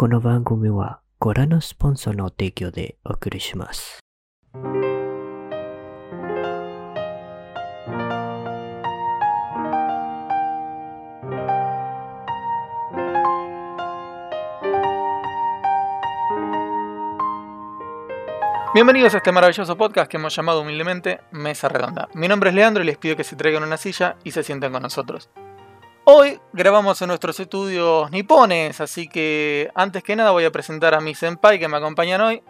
この番組はご覧のスポンサーの提供でお送りします。 Bienvenidos a este maravilloso podcast que hemos llamado humildemente Mesa Redonda. Mi nombre es Leandro y les pido que se traigan una silla y se sienten con nosotros. Hoy grabamos en nuestros estudios nipones, así que antes que nada voy a presentar a mi senpai que me acompañan hoy.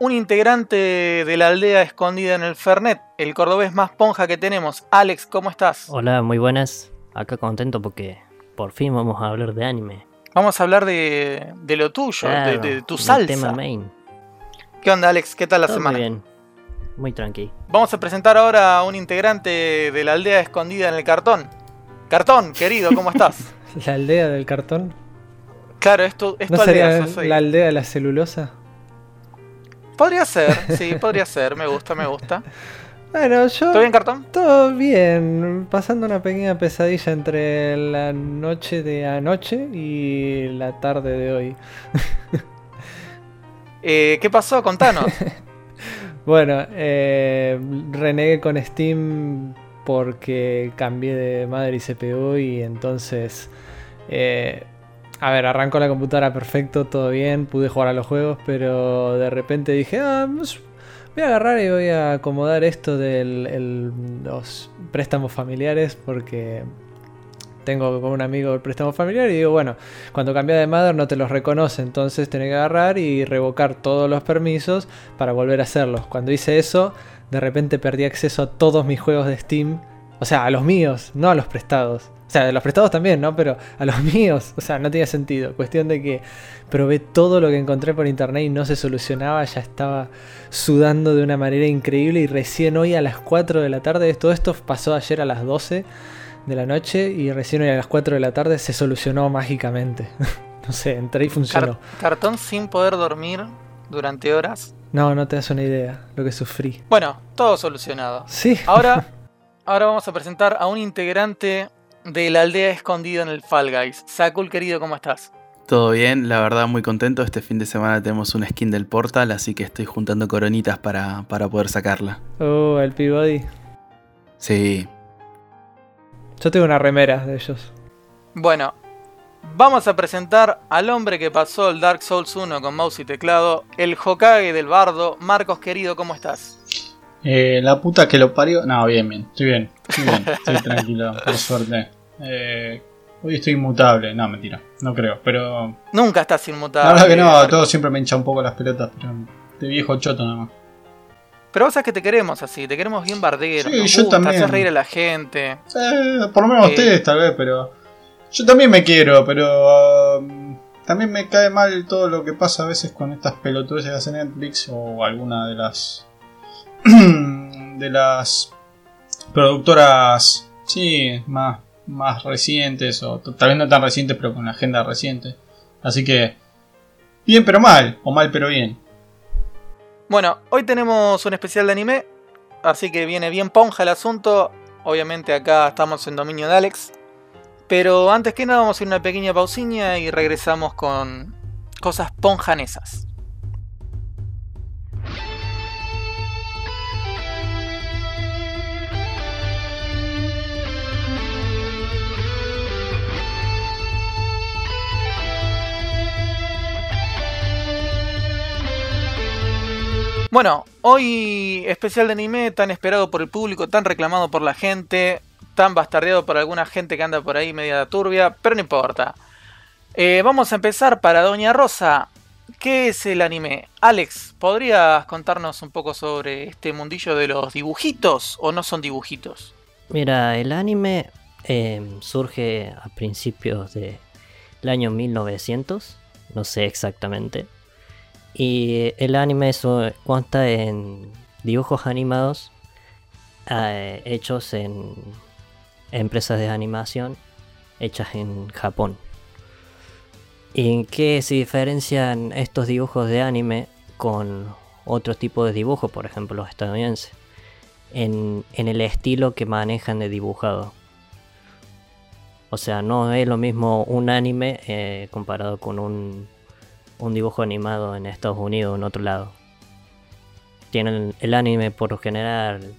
Un integrante de la aldea escondida en el Fernet, el cordobés más ponja que tenemos. Alex, ¿cómo estás? Hola, muy buenas. Acá contento porque por fin vamos a hablar de anime. Vamos a hablar de, de lo tuyo, de, Claro, de tu salsa. tema main. ¿Qué onda, Alex? ¿Qué tal la Todo semana? Muy bien. Muy tranqui. Vamos a presentar ahora a un integrante de la aldea escondida en el cartón. Cartón, querido, ¿cómo estás? La aldea del cartón. Claro, esto es ¿No aldea, sería la aldea de la celulosa? Podría ser, sí, podría ser, me gusta, me gusta. Bueno, yo. ¿Todo bien, cartón? Todo bien. Pasando una pequeña pesadilla entre la noche de anoche y la tarde de hoy. Eh, ¿Qué pasó? Contanos. Bueno, eh, renegué con Steam porque cambié de madre y CPU y entonces... eh, a ver, arrancó la computadora perfecto, todo bien, pude jugar a los juegos, pero de repente dije, ah, pues, voy a agarrar y voy a acomodar esto de los préstamos familiares porque tengo con un amigo el préstamo familiar y digo, bueno, cuando cambia de madre no te los reconoce, entonces tenés que agarrar y revocar todos los permisos para volver a hacerlos. Cuando hice eso, de repente perdí acceso a todos mis juegos de Steam, o sea, a los míos, no a los prestados. O sea, de los prestados también, ¿no? Pero a los míos, o sea, no tenía sentido. Cuestión de que probé todo lo que encontré por internet y no se solucionaba, ya estaba sudando de una manera increíble y recién hoy a las 4 de la tarde, todo esto pasó ayer a las 12 de la noche y recién hoy a las 4 de la tarde se solucionó mágicamente. no sé, entré y funcionó. Car- cartón sin poder dormir durante horas. No, no te das una idea lo que sufrí. Bueno, todo solucionado. Sí. Ahora, ahora vamos a presentar a un integrante de la aldea escondida en el Fall Guys. Sakul, querido, ¿cómo estás? Todo bien, la verdad muy contento. Este fin de semana tenemos una skin del Portal, así que estoy juntando coronitas para, para poder sacarla. Oh, el Peabody. Sí, Yo tengo una remera de ellos. Bueno, vamos a presentar al hombre que pasó el Dark Souls 1 con mouse y teclado, el Hokage del bardo. Marcos, querido, ¿cómo estás? Eh, la puta que lo parió. No, bien, bien. Estoy bien. Estoy bien. Estoy tranquilo, por suerte. Eh, hoy estoy inmutable. No, mentira. No creo. Pero. Nunca estás inmutable. La verdad que no. Marcos. Todo siempre me hincha un poco las pelotas. Pero. De viejo choto nada más. Pero vos sabés que te queremos así, te queremos bien bardero. Sí, yo gusta, también. haces reír a la gente. Eh, por lo menos Eh. ustedes, tal vez, pero. Yo también me quiero, pero. um, también me cae mal todo lo que pasa a veces con estas pelotudes que hace Netflix o alguna de las. de las productoras. Sí, más, más recientes, o tal vez no tan recientes, pero con la agenda reciente. Así que. Bien pero mal, o mal pero bien. Bueno, hoy tenemos un especial de anime, así que viene bien ponja el asunto. Obviamente acá estamos en dominio de Alex. Pero antes que nada vamos a hacer una pequeña pausiña y regresamos con cosas ponjanesas. Bueno, hoy especial de anime tan esperado por el público, tan reclamado por la gente, tan bastardeado por alguna gente que anda por ahí media turbia, pero no importa. Eh, vamos a empezar para Doña Rosa. ¿Qué es el anime? Alex, ¿podrías contarnos un poco sobre este mundillo de los dibujitos o no son dibujitos? Mira, el anime eh, surge a principios del año 1900, no sé exactamente. Y el anime eso consta en dibujos animados eh, hechos en empresas de animación hechas en Japón. ¿Y en qué se diferencian estos dibujos de anime con otros tipos de dibujos, por ejemplo los estadounidenses? En, en el estilo que manejan de dibujado. O sea, no es lo mismo un anime eh, comparado con un un dibujo animado en Estados Unidos o en otro lado. Tienen el anime por lo general,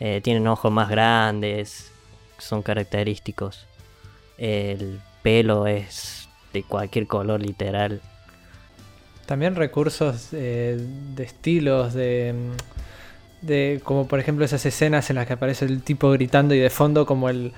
eh, tienen ojos más grandes, son característicos. El pelo es de cualquier color literal. También recursos eh, de estilos, de, de como por ejemplo esas escenas en las que aparece el tipo gritando y de fondo como el,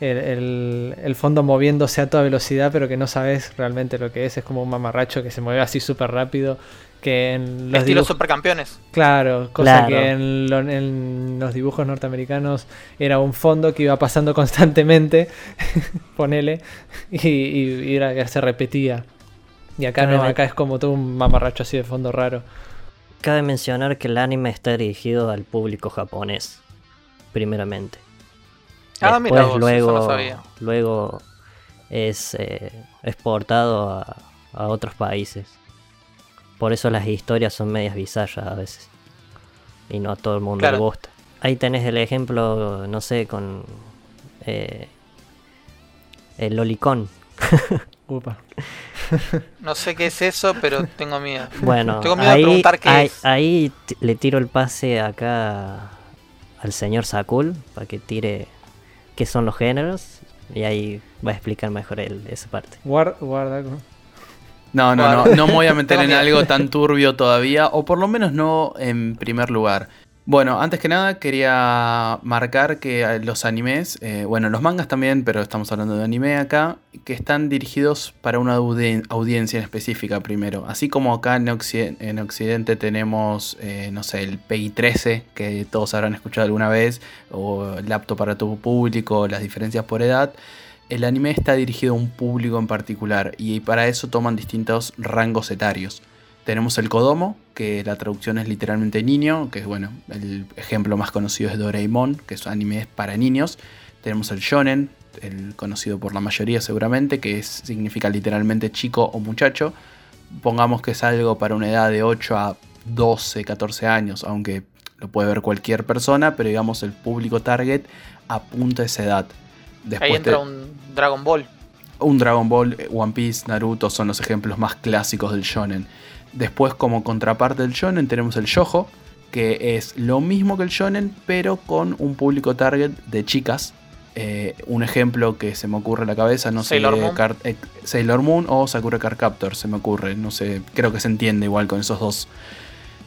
el, el, fondo moviéndose a toda velocidad, pero que no sabes realmente lo que es. Es como un mamarracho que se mueve así súper rápido. Que en los Estilo supercampeones. Claro, cosa que en, en, los dibujos norteamericanos era un fondo que iba pasando constantemente, ponele, y, y, era que se repetía. Y acá no, acá es como todo un mamarracho así de fondo raro. Cabe mencionar que el anime está dirigido al público japonés, primeramente. Ah, mira luego, luego es eh, exportado a, a, otros países. Por eso las historias son medias bizarras a veces. Y no a todo el mundo le gusta. Ahí tenés el ejemplo, no sé, con eh, el lolicón. no sé qué es eso, pero tengo miedo. Bueno, tengo miedo ahí, de preguntar qué ahí, es. ahí le tiro el pase acá al señor Sakul para que tire qué son los géneros y ahí va a explicar mejor él esa parte. Guarda, guarda. No, no, no, no me voy a meter en algo tan turbio todavía, o por lo menos no en primer lugar. Bueno, antes que nada quería marcar que los animes, eh, bueno, los mangas también, pero estamos hablando de anime acá, que están dirigidos para una audiencia en específica primero. Así como acá en, Occidente, en Occidente tenemos, eh, no sé, el PI-13, que todos habrán escuchado alguna vez, o el apto para todo público, las diferencias por edad. El anime está dirigido a un público en particular y para eso toman distintos rangos etarios. Tenemos el Kodomo, que la traducción es literalmente niño, que es bueno, el ejemplo más conocido es Doraemon, que es anime para niños. Tenemos el Shonen, el conocido por la mayoría seguramente, que es, significa literalmente chico o muchacho. Pongamos que es algo para una edad de 8 a 12, 14 años, aunque lo puede ver cualquier persona, pero digamos el público target apunta a esa edad. Después Ahí entra un Dragon Ball. Un Dragon Ball, One Piece, Naruto son los ejemplos más clásicos del shonen. Después, como contraparte del shonen, tenemos el shojo, que es lo mismo que el shonen, pero con un público target de chicas. Eh, un ejemplo que se me ocurre en la cabeza, no Sailor sé, Moon. Car eh, Sailor Moon o Sakura Card Captor, se me ocurre, no sé, creo que se entiende igual con esos dos.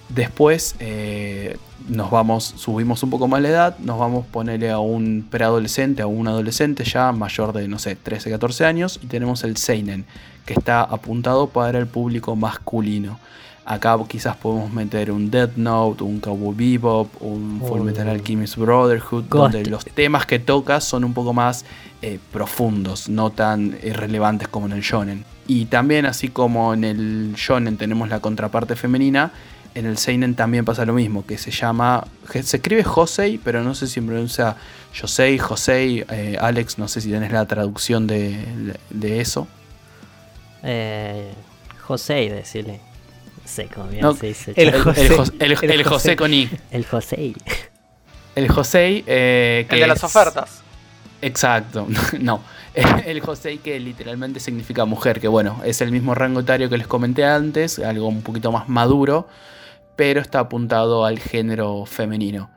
Después eh, nos vamos, subimos un poco más la edad, nos vamos a ponerle a un preadolescente, a un adolescente ya mayor de, no sé, 13, 14 años, y tenemos el Seinen, que está apuntado para el público masculino. Acá quizás podemos meter un Death Note, un Cowboy Bebop, un Full Metal Alchemist Brotherhood, Ghost. donde los temas que toca son un poco más eh, profundos, no tan irrelevantes como en el shonen. Y también así como en el shonen tenemos la contraparte femenina, en el seinen también pasa lo mismo, que se llama, se escribe Josei, pero no sé si pronuncia Josei, Josei, eh, Alex, no sé si tenés la traducción de, de eso. Eh, José, decirle. Sé cómo bien No, se dice. el José. el Jos- el- El el José José. con I. El José. El Josei. eh, que El de las es- ofertas. Exacto, no. El Josei que literalmente significa mujer, que bueno, es el mismo rango etario que les comenté antes, algo un poquito más maduro, pero está apuntado al género femenino.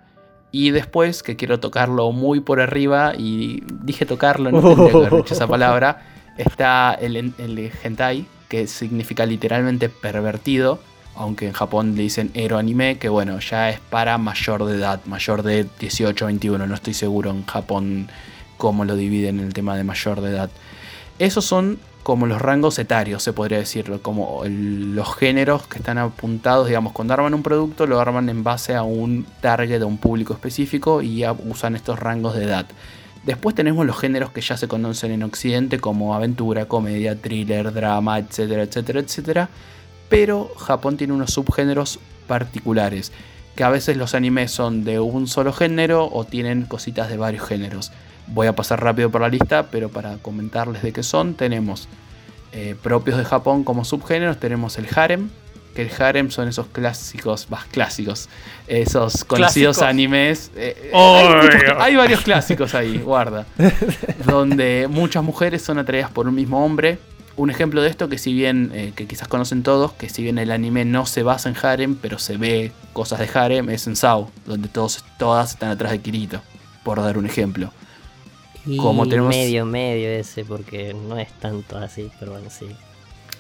Y después, que quiero tocarlo muy por arriba, y dije tocarlo, no tendría que haber dicho esa palabra, está el, hentai, que significa literalmente pervertido, aunque en Japón le dicen ero anime, que bueno, ya es para mayor de edad, mayor de 18 o 21, no estoy seguro en Japón cómo lo dividen en el tema de mayor de edad. Esos son como los rangos etarios, se podría decirlo, como los géneros que están apuntados, digamos, cuando arman un producto lo arman en base a un target, a un público específico y ya usan estos rangos de edad. Después tenemos los géneros que ya se conocen en Occidente como aventura, comedia, thriller, drama, etcétera, etcétera, etcétera. Pero Japón tiene unos subgéneros particulares, que a veces los animes son de un solo género o tienen cositas de varios géneros. Voy a pasar rápido por la lista, pero para comentarles de qué son, tenemos eh, propios de Japón como subgéneros, tenemos el harem, que el harem son esos clásicos, más clásicos, esos conocidos Clásicos. animes. eh, Oh, hay, Dios. hay varios clásicos ahí, guarda. donde muchas mujeres son atraídas por un mismo hombre. un ejemplo de esto que si bien, eh, que quizás conocen todos, que si bien el anime no se basa en harem, pero se ve cosas de harem, es en Sao, donde todos, todas están atrás de Kirito, por dar un ejemplo. Y Como tenemos- medio, medio ese, porque no es tanto así, pero bueno, sí.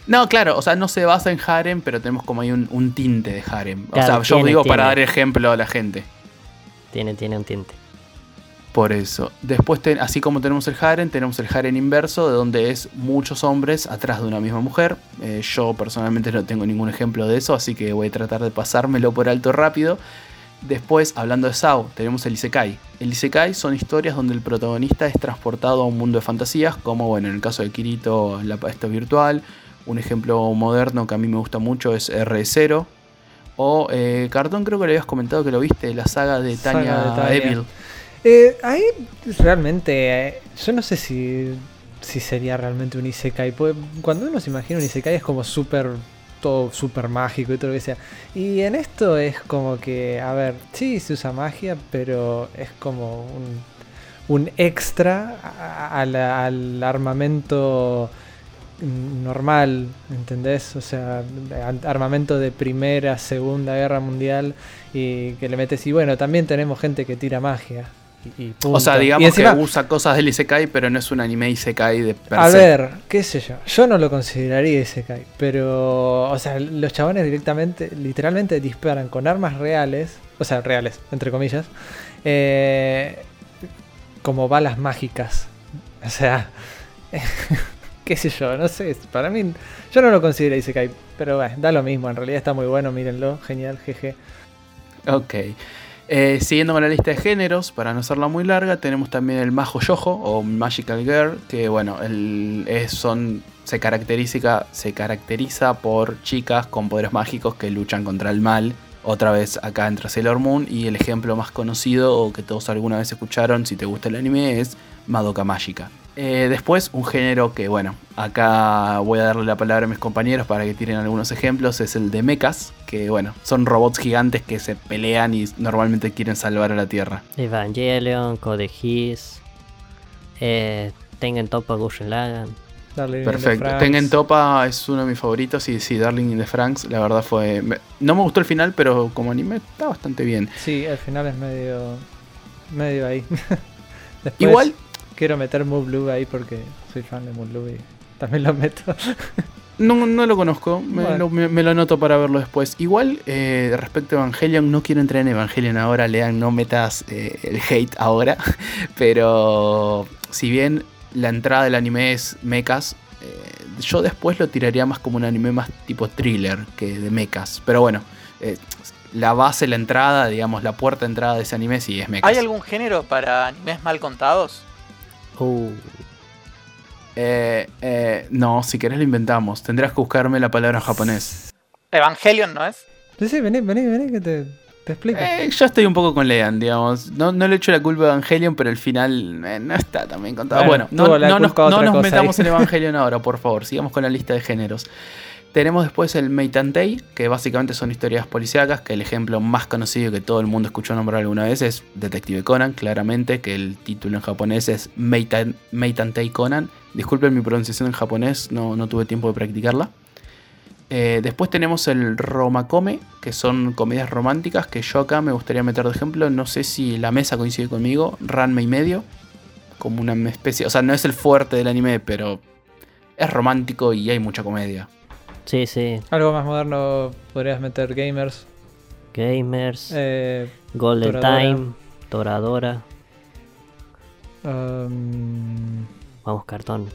No, claro, o sea, no se basa en harem, pero tenemos como ahí un, un tinte de harem. Claro, o sea, yo tiene, digo para dar ejemplo a la gente. Tiene, tiene un tinte. Por eso. Después, ten- así como tenemos el harem, tenemos el harem inverso, de donde es muchos hombres atrás de una misma mujer. Eh, yo personalmente no tengo ningún ejemplo de eso, así que voy a tratar de pasármelo por alto rápido. Después, hablando de Sao, tenemos el Isekai. El Isekai son historias donde el protagonista es transportado a un mundo de fantasías, como bueno, en el caso de Kirito, la, esto es virtual. Un ejemplo moderno que a mí me gusta mucho es R0. O eh, Cartón, creo que le habías comentado que lo viste, la saga de Tanya, de Tanya. Evil. Eh, ahí realmente, eh, yo no sé si, si sería realmente un Isekai. Cuando uno se imagina un Isekai es como súper, todo súper mágico y todo lo que sea. Y en esto es como que, a ver, sí se usa magia, pero es como un, un extra a- a la- al armamento normal, ¿entendés? O sea, armamento de primera, segunda guerra mundial y que le metes y bueno, también tenemos gente que tira magia. Y, y O sea, digamos Y encima, que usa cosas del Isekai, pero no es un anime Isekai de per a se. ver, qué sé yo, yo no lo consideraría Isekai, pero, o sea, los chabones directamente, literalmente disparan con armas reales, o sea, reales, entre comillas, eh, como balas mágicas. O sea, qué sé yo, no sé, para mí, yo no lo considero Isekai, pero bueno, da lo mismo, en realidad está muy bueno, mírenlo, genial, jeje. Ok. Eh, siguiendo con la lista de géneros, para no hacerla muy larga, tenemos también el Majo Yojo o Magical Girl, que bueno, el, es- son, se, caracteriza, se caracteriza por chicas con poderes mágicos que luchan contra el mal. Otra vez acá entra Sailor Moon y el ejemplo más conocido o que todos alguna vez escucharon si te gusta el anime es Madoka Mágica. Eh, después, un género que, bueno, acá voy a darle la palabra a mis compañeros para que tiren algunos ejemplos, es el de mechas, que, bueno, son robots gigantes que se pelean y normalmente quieren salvar a la Tierra. Evangelion, Code Geass, eh, Tengen Toppa Gurren Lagann. De Perfecto. Tengen Topa es uno de mis favoritos y sí, Darling in the Franks, la verdad fue... me- no me gustó el final, pero como anime está bastante bien. Sí, al final es medio, medio ahí. Después, Igual, Quiero meter Move Blue ahí porque soy fan de Move Blue y también lo meto. No, no lo conozco, me, Bueno. lo, me- me lo anoto para verlo después. Igual, eh, respecto a Evangelion, no quiero entrar en Evangelion ahora, lean, no metas eh, el hate ahora. Pero si bien la entrada del anime es mechas, eh, yo después lo tiraría más como un anime más tipo thriller que de mechas. Pero bueno, eh, la base, la entrada, digamos, la puerta de entrada de ese anime sí es mechas. ¿Hay algún género para animes mal contados? Uh, Eh, eh, no, si querés lo inventamos. Tendrás que buscarme la palabra en japonés. Evangelion, ¿no es? Sí, sí, vení, vení, vení, que te, te explico. Eh, yo estoy un poco con Lean, digamos. No, no le echo la culpa a Evangelion, pero el final eh, no está tan bien contado. Bueno, no, nos, no metamos ahí. en Evangelion ahora, por favor. Sigamos con la lista de géneros. Tenemos después el Meitantei, que básicamente son historias policíacas, que el ejemplo más conocido que todo el mundo escuchó nombrar alguna vez es Detective Conan, claramente, que el título en japonés es Meitan- Meitantei Conan. Disculpen mi pronunciación en japonés, no, no tuve tiempo de practicarla. Eh, después tenemos el Romakome, que son comedias románticas, que yo acá me gustaría meter de ejemplo. No sé si la mesa coincide conmigo. Ranma y medio. Como una especie. O sea, no es el fuerte del anime, pero es romántico y hay mucha comedia. Sí, sí. Algo más moderno podrías meter gamers. Gamers, Eh, Golden Toradora. Time, Toradora. um, Vamos, cartón.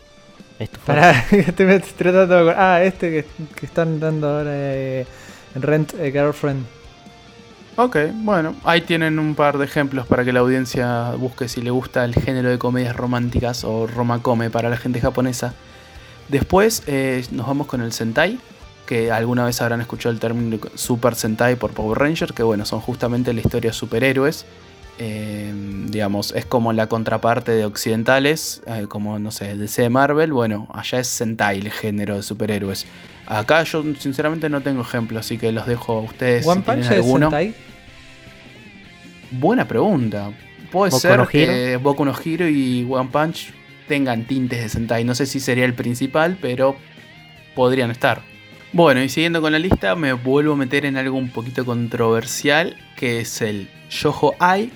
Esto fue. pará, estoy tratando de. Ah, este que, que están dando ahora eh, Rent a Girlfriend. Ok, bueno, ahí tienen un par de ejemplos para que la audiencia busque si le gusta el género de comedias románticas o romakome para la gente japonesa. Después eh, nos vamos con el Sentai, que alguna vez habrán escuchado el término Super Sentai por Power Ranger, que bueno, son justamente la historia de superhéroes. Eh, digamos, es como la contraparte de occidentales, eh, como no sé, DC Marvel. Bueno, allá es Sentai el género de superhéroes. Acá yo sinceramente no tengo ejemplo, así que los dejo a ustedes. One si Punch es alguno. Sentai. Buena pregunta. Puede Boku ser no que Boku no Hero y One Punch tengan tintes de Sentai. No sé si sería el principal, pero podrían estar. Bueno, y siguiendo con la lista, me vuelvo a meter en algo un poquito controversial, que es el Yojo Ai,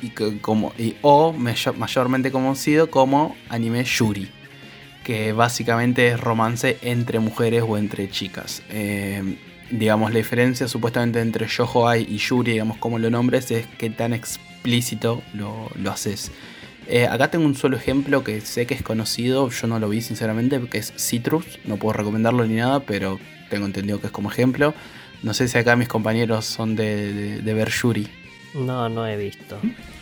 y que, como, o mayormente conocido como anime Yuri, que básicamente es romance entre mujeres o entre chicas. Eh, digamos, la diferencia supuestamente entre Yojo Ai y Yuri, digamos, como lo nombres, es que tan explícito lo, lo haces. Eh, acá tengo un solo ejemplo que sé que es conocido, yo no lo vi sinceramente, que es Citrus, no puedo recomendarlo ni nada, pero tengo entendido que es como ejemplo. No sé si acá mis compañeros son de, de, ver Yuri. No, no he visto.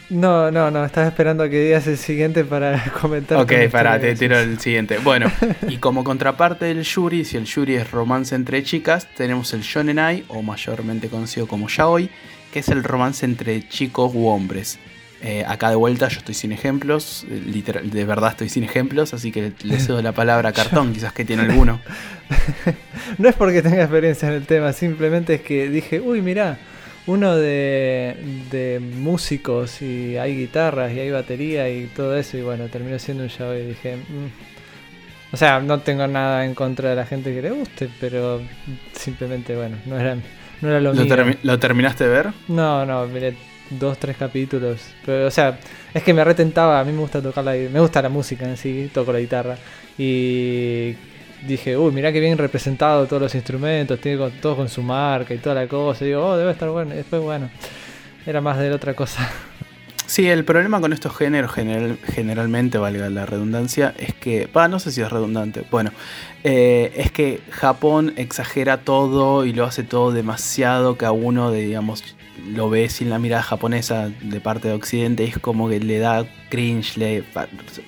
No, no, no, estaba esperando a que digas el siguiente para comentar. Ok, para, te tiro el siguiente. Bueno, y como contraparte del Yuri, si el Yuri es romance entre chicas, tenemos el Shonenai, o mayormente conocido como Yaoi, que es el romance entre chicos u hombres. Eh, acá de vuelta yo estoy sin ejemplos, eh, literal, de verdad estoy sin ejemplos, así que le cedo la palabra a Cartón, quizás que tiene alguno. no es porque tenga experiencia en el tema, simplemente es que dije, uy, mirá, uno de, de músicos y hay guitarras y hay batería y todo eso, y bueno, terminó siendo un show y dije, mm". o sea, no tengo nada en contra de la gente que le guste, pero simplemente, bueno, no era, no era lo, ¿Lo, ¿Lo terminaste de ver? No, no, miré dos, tres capítulos. Pero, o sea, es que me retentaba. A mí me gusta tocar la, me gusta la música en sí, toco la guitarra. Y dije, uy, mirá que bien representado todos los instrumentos, tiene con, todo con su marca y toda la cosa. Y digo, oh, debe estar bueno. Y después, bueno, era más de otra cosa. Sí, el problema con estos géneros, generalmente, valga la redundancia, es que, va, no sé si es redundante, bueno, eh, es que Japón exagera todo y lo hace todo demasiado que a uno, de, digamos, lo ve sin la mirada japonesa de parte de Occidente es como que le da cringe, le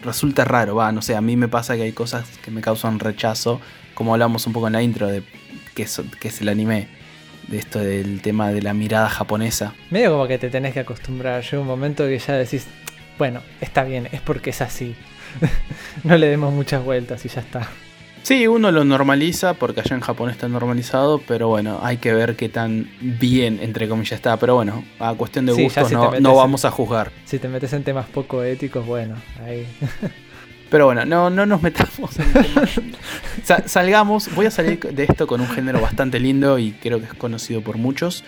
resulta raro, va, no sé, a mí me pasa que hay cosas que me causan rechazo, como hablamos un poco en la intro de que es, que es el anime, de esto del tema de la mirada japonesa. Medio como que te tenés que acostumbrar, llega un momento que ya decís, bueno, está bien, es porque es así. no le demos muchas vueltas y ya está. Sí, uno lo normaliza porque allá en Japón está normalizado, pero bueno, hay que ver qué tan bien, entre comillas, está. Pero bueno, a cuestión de gustos no, vamos a juzgar. Si te metes en temas poco éticos, bueno, ahí. Pero bueno, no, no nos metamos en salgamos, voy a salir de esto con un género bastante lindo y creo que es conocido por muchos,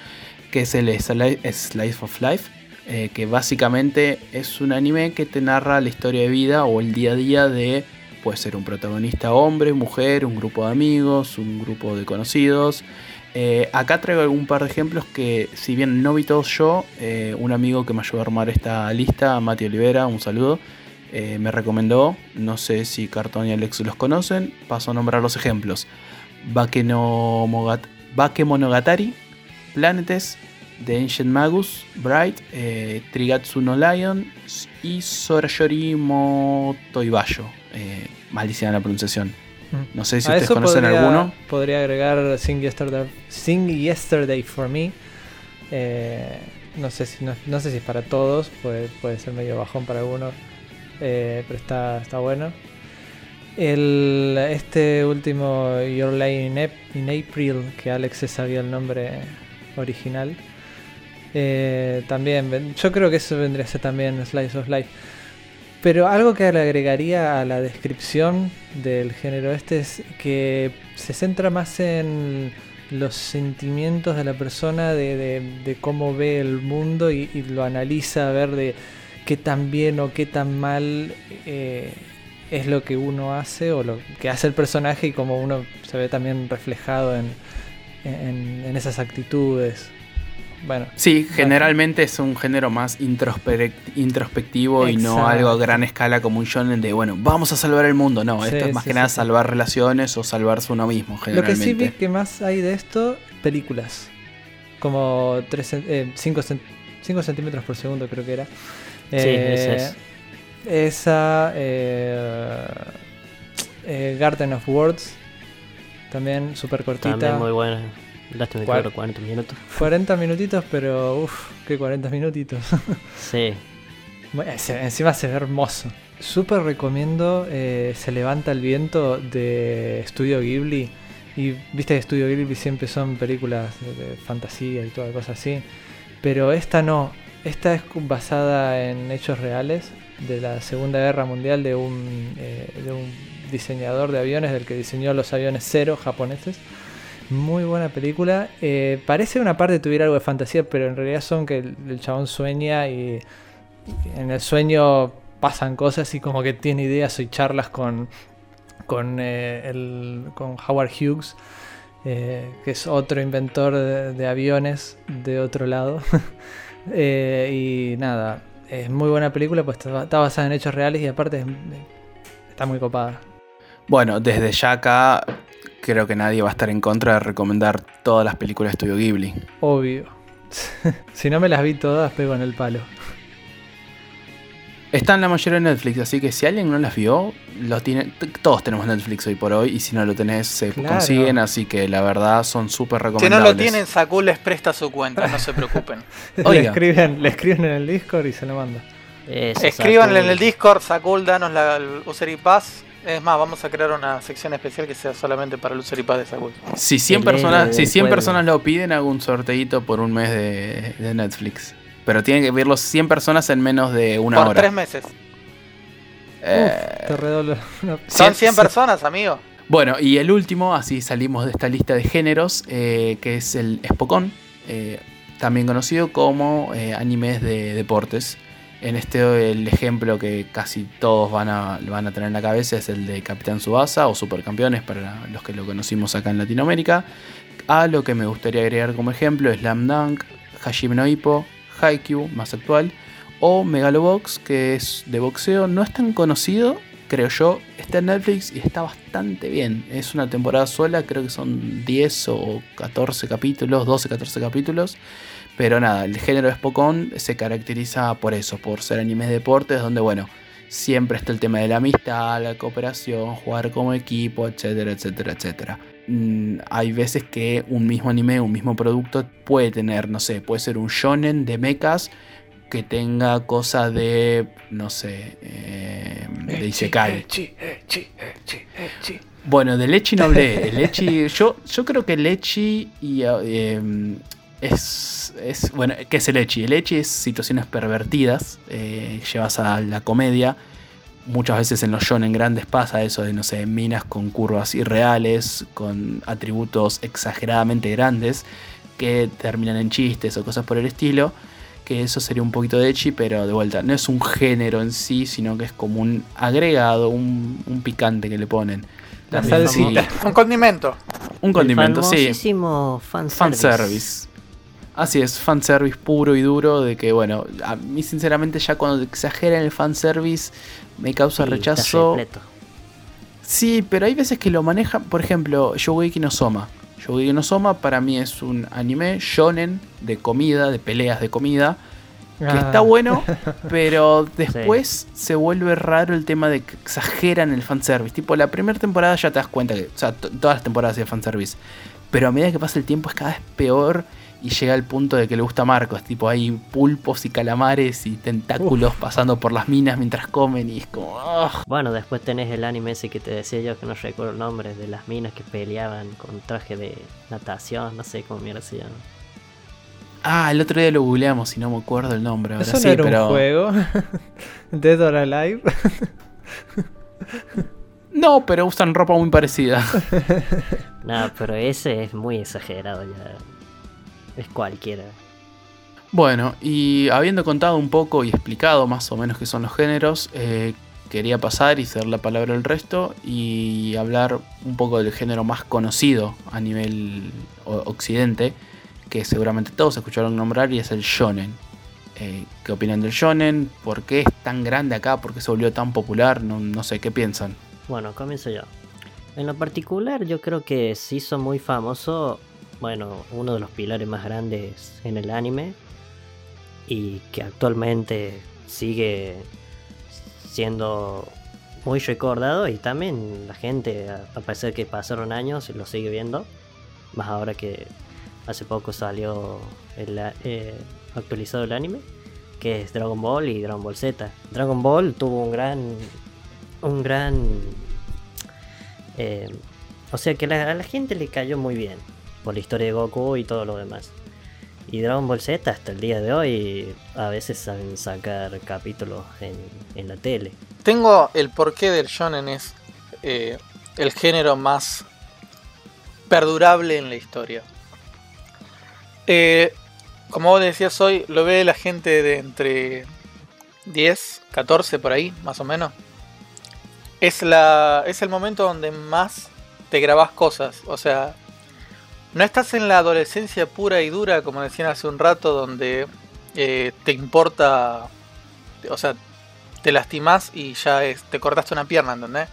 que es el Slice of Life, eh, que básicamente es un anime que te narra la historia de vida o el día a día de Puede ser un protagonista hombre, mujer, un grupo de amigos, un grupo de conocidos. Eh, acá traigo algún par de ejemplos que, si bien no vi todos yo, eh, un amigo que me ayudó a armar esta lista, Mati Olivera, un saludo, eh, me recomendó. No sé si Cartón y Alex los conocen. Paso a nombrar los ejemplos: Bakemonogatari, Planetes, The Ancient Magus, Bright, Trigatsu no Lion y Sorayori Motoibayo eh, maldición la pronunciación. No sé si ustedes conocen alguno. Podría agregar Sing Yesterday, Sing Yesterday for Me. Eh, no, sé si, no, sé si es para todos, puede, puede ser medio bajón para algunos, eh, pero está, está bueno. El, este último Your Line in, April, que Alex se sabía el nombre original, eh, también, yo creo que eso vendría a ser también Slice of Life. Pero algo que le agregaría a la descripción del género este es que se centra más en los sentimientos de la persona, de, cómo ve el mundo y, lo analiza a ver de qué tan bien o qué tan mal eh, es lo que uno hace o lo que hace el personaje y cómo uno se ve también reflejado en esas actitudes. Bueno. Sí, generalmente es un género más introspectivo y no algo a gran escala como un shonen de, bueno, vamos a salvar el mundo. No, esto es más que nada salvar relaciones o salvarse uno mismo, generalmente. Lo que sí vi que más hay de esto, películas. Como 5 eh, centímetros por segundo creo que era. sí, esa es. Esa... Eh, eh, Garden of Words. También súper cortita. También muy buena. Lástima 40 minutos. 40 minutitos, pero uff, qué 40 minutitos. sí. Encima se ve hermoso. Súper recomiendo eh, Se levanta el viento de Studio Ghibli. Y viste que Studio Ghibli siempre son películas de, fantasía y toda cosa así. Pero esta no. Esta es basada en hechos reales de la Segunda Guerra Mundial de un, eh, de un diseñador de aviones, del que diseñó los aviones cero japoneses. Muy buena película. Eh, parece una parte tuviera algo de fantasía, pero en realidad son que el, chabón sueña y, en el sueño pasan cosas y como que tiene ideas y charlas con, con, eh, el, con Howard Hughes, eh, que es otro inventor de, aviones de otro lado. Y nada, es muy buena película, pues está, basada en hechos reales y aparte es- está muy copada. Bueno, desde ya acá creo que nadie va a estar en contra de recomendar todas las películas de Estudio Ghibli. Obvio. si no me las vi todas, pego en el palo. Están la mayoría en Netflix, así que si alguien no las vio, lo tiene, todos tenemos Netflix hoy por hoy y si no lo tenés se Claro. consiguen, así que la verdad son súper Si no recomendables. lo tienen, Sakul les presta su cuenta, no se preocupen. Le Oiga. escriben, le escriben en el Discord y se lo manda. Eso, Escríbanle en el Discord, Sakul, danos la el User y Pass. Es más, vamos a crear una sección especial que sea solamente para el User y Pass de Sakul. Si 100 El héroe personas, si 100 pueblo. personas lo piden, hago un sorteito por un mes de, de Netflix. Pero tienen que verlos 100 personas en menos de una Por hora. tres meses. Eh, Te redoblo una- Son 100 cien- personas, amigo. Bueno, y el último, así salimos de esta lista de géneros, eh, que es el Spokon, eh, también conocido como eh, animes de deportes. En este el ejemplo que casi todos van a, van a tener en la cabeza es el de Capitán Subasa o Supercampeones para los que lo conocimos acá en Latinoamérica. A lo que me gustaría agregar como ejemplo Slam Dunk, Hajime no Ippo, Haikyuu, más actual, o Megalobox, que es de boxeo. No es tan conocido, creo yo. Está en Netflix y está bastante bien. Es una temporada sola, creo que son 10 o 14 capítulos, 12, 14 capítulos. Pero nada, el género de Spokon se caracteriza por eso, por ser animes de deportes, donde bueno, siempre está el tema de la amistad, la cooperación, jugar como equipo, etcétera, etcétera, etcétera. Mm, hay veces que un mismo anime, un mismo producto puede tener, no sé, puede ser un shonen de mechas que tenga cosas de, no sé, eh, de Isekai. Bueno, de Lechi no hablé. Lechi, yo, yo creo que Lechi y, eh, es, es. Bueno, ¿qué es el Lechi? El Lechi es situaciones pervertidas, eh, llevas a la comedia. Muchas veces en los shonen grandes pasa eso de, no sé, minas con curvas irreales, con atributos exageradamente grandes, que terminan en chistes o cosas por el estilo. Que eso sería un poquito de Echi, pero de vuelta, no es un género en sí, sino que es como un agregado, un, un picante que le ponen. La salsita. sí, Un condimento. un condimento, sí. famosísimo fanservice. Fanservice. Así es, fanservice puro y duro. De que, bueno, a mí sinceramente ya cuando exageran el fanservice me causa Sí, rechazo. Sí, pero hay veces que lo manejan. Por ejemplo, Shogeki no Soma. Shogeki no Soma para mí es un anime shonen de comida, de peleas de comida. Que Ah, está bueno, pero después se vuelve raro el tema de que exageran el fanservice. Tipo, la primera temporada ya te das cuenta que. O sea, to- todas las temporadas de fanservice. Pero a medida que pasa el tiempo es cada vez peor y llega al punto de que le gusta a Marcos. Tipo, hay pulpos y calamares y tentáculos pasando por las minas mientras comen y es como. "Ugh". Bueno, después tenés el anime ese que te decía yo, que no recuerdo el nombre, de las minas que peleaban con traje de natación, no sé cómo mierda se llama. Ah, el otro día lo googleamos y no me acuerdo el nombre. Ahora Eso sí, no era pero. un juego. Dead or Alive. No, pero usan ropa muy parecida. No, pero ese es muy exagerado ya. Es cualquiera. Bueno, y habiendo contado un poco y explicado más o menos qué son los géneros, eh, quería pasar y ceder la palabra al resto y hablar un poco del género más conocido a nivel occidente, que seguramente todos escucharon nombrar y es el shonen. Eh, ¿Qué opinan del shonen? ¿Por qué es tan grande acá? ¿Por qué se volvió tan popular? No, no sé, ¿qué piensan? Bueno, comienzo yo. En lo particular, yo creo que se hizo muy famoso, bueno, uno de los pilares más grandes en el anime y que actualmente sigue siendo muy recordado y también la gente, a pesar que pasaron años, lo sigue viendo, más ahora que hace poco salió el eh, actualizado el anime, que es Dragon Ball y Dragon Ball Z. Dragon Ball tuvo un gran un gran eh, o sea que a la gente le cayó muy bien por la historia de Goku y todo lo demás. Y Dragon Ball Z hasta el día de hoy a veces saben sacar capítulos en, en la tele. Tengo el porqué del shonen es eh, el género más perdurable en la historia. Eh, como vos decías hoy, lo ve la gente de entre 10, 14 por ahí, más o menos. Es, la, es el momento donde más te grabás cosas. O sea, no estás en la adolescencia pura y dura, como decían hace un rato, donde eh, te importa. O sea, te lastimás y ya es, te cortaste una pierna, ¿entendés?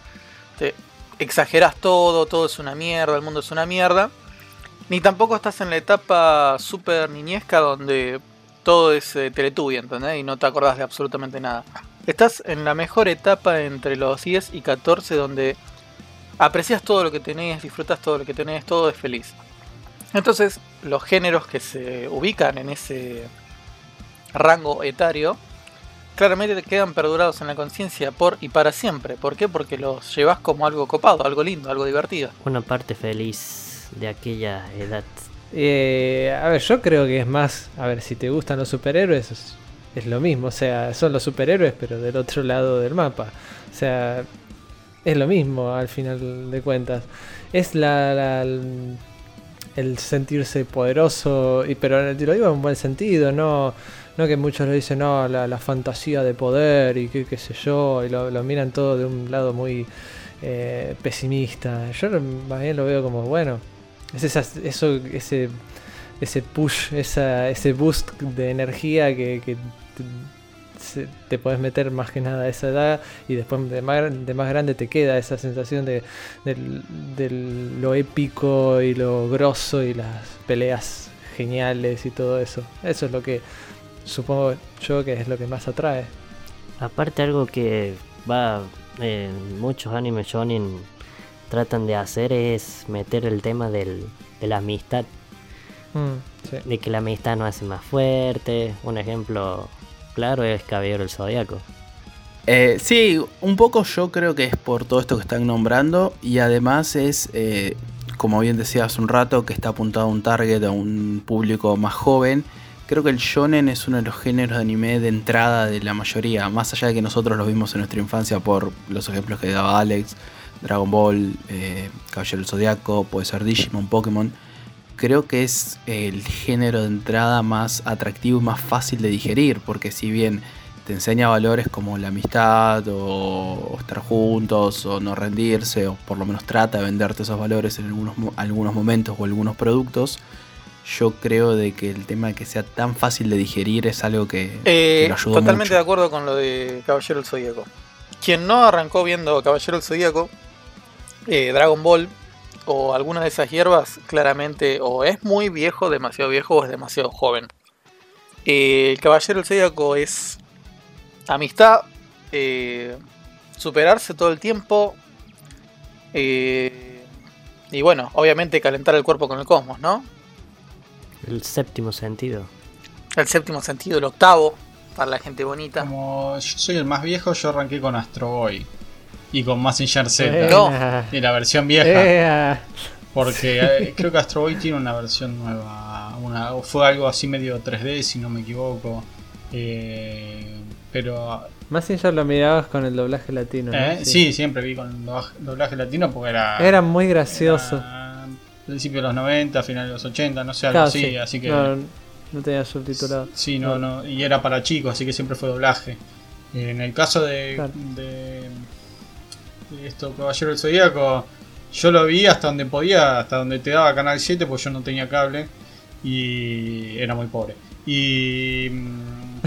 Te exageras todo, todo es una mierda, el mundo es una mierda. Ni tampoco estás en la etapa super niñesca donde todo es eh, Teletubby, ¿entendés? Y no te acordás de absolutamente nada. Estás en la mejor etapa entre los 10 y 14 donde aprecias todo lo que tenés, disfrutas todo lo que tenés, todo es feliz. Entonces, los géneros que se ubican en ese rango etario claramente te quedan perdurados en la conciencia por y para siempre. ¿Por qué? Porque los llevas como algo copado, algo lindo, algo divertido. Una parte feliz de aquella edad. Eh, a ver, yo creo que es más, a ver, si te gustan los superhéroes, es, es lo mismo, o sea, son los superhéroes, pero del otro lado del mapa. O sea, es lo mismo al final de cuentas. Es la, la- el sentirse poderoso, y pero lo digo en un buen sentido, no, no que muchos lo dicen, no, la, la fantasía de poder y qué, qué sé yo, y lo, lo miran todo de un lado muy eh, pesimista. Yo más bien lo veo como, bueno, es esa, eso, ese, ese push, esa, ese boost de energía que, que te, se- te puedes meter más que nada a esa edad y después de más, de más grande te queda esa sensación de, del- lo épico y lo grosso y las peleas geniales y todo eso. Eso es lo que supongo yo que es lo que más atrae. Aparte algo que va en muchos animes shonen tratan de hacer es meter el tema del, de la amistad, Mm, sí. de que la amistad nos hace más fuerte. Un ejemplo claro es Caballero del Zodiaco. Eh, sí, un poco yo creo que es por todo esto que están nombrando y además es, eh, como bien decía hace un rato, que está apuntado a un target, a un público más joven. Creo que el shonen es uno de los géneros de anime de entrada de la mayoría, más allá de que nosotros los vimos en nuestra infancia por los ejemplos que daba Alex, Dragon Ball, eh, Caballero del Zodiaco, puede ser Digimon, Pokémon. Creo que es el género de entrada más atractivo y más fácil de digerir, porque si bien te enseña valores como la amistad o, estar juntos o no rendirse o por lo menos trata de venderte esos valores en algunos, algunos momentos o algunos productos, yo creo de que el tema de que sea tan fácil de digerir es algo que, que Eh, lo ayudó totalmente mucho. de acuerdo con lo de Caballero del Zodíaco. Quien no arrancó viendo Caballero del Zodíaco, eh, Dragon Ball o alguna de esas hierbas, claramente o es muy viejo, demasiado viejo o es demasiado joven. Eh, el Caballero del Zodíaco es amistad, eh, superarse todo el tiempo eh, y bueno, obviamente calentar el cuerpo con el cosmos, ¿no? El séptimo sentido. El séptimo sentido, el octavo, para la gente bonita. Como yo soy el más viejo, yo arranqué con Astro Boy. Y con Mazinger Z. Buena. Y la versión vieja. Ea. Porque eh, creo que Astro Boy tiene una versión nueva. Una, fue algo así medio 3D, si no me equivoco. Eh, pero. Ya lo mirabas con el doblaje latino. ¿no? eh, sí. siempre vi con doblaje, doblaje latino porque era. Era muy gracioso. era principio de los 90, final de los 80, no sé, algo Claro, así. sí. Así que. No, no tenía subtitulado. Sí, no, no. Y era para chicos, así que siempre fue doblaje. En el caso de, Claro. de, de esto, Caballero del Zodíaco, yo lo vi hasta donde podía, hasta donde te daba Canal 7, porque yo no tenía cable y era muy pobre. Y, mm,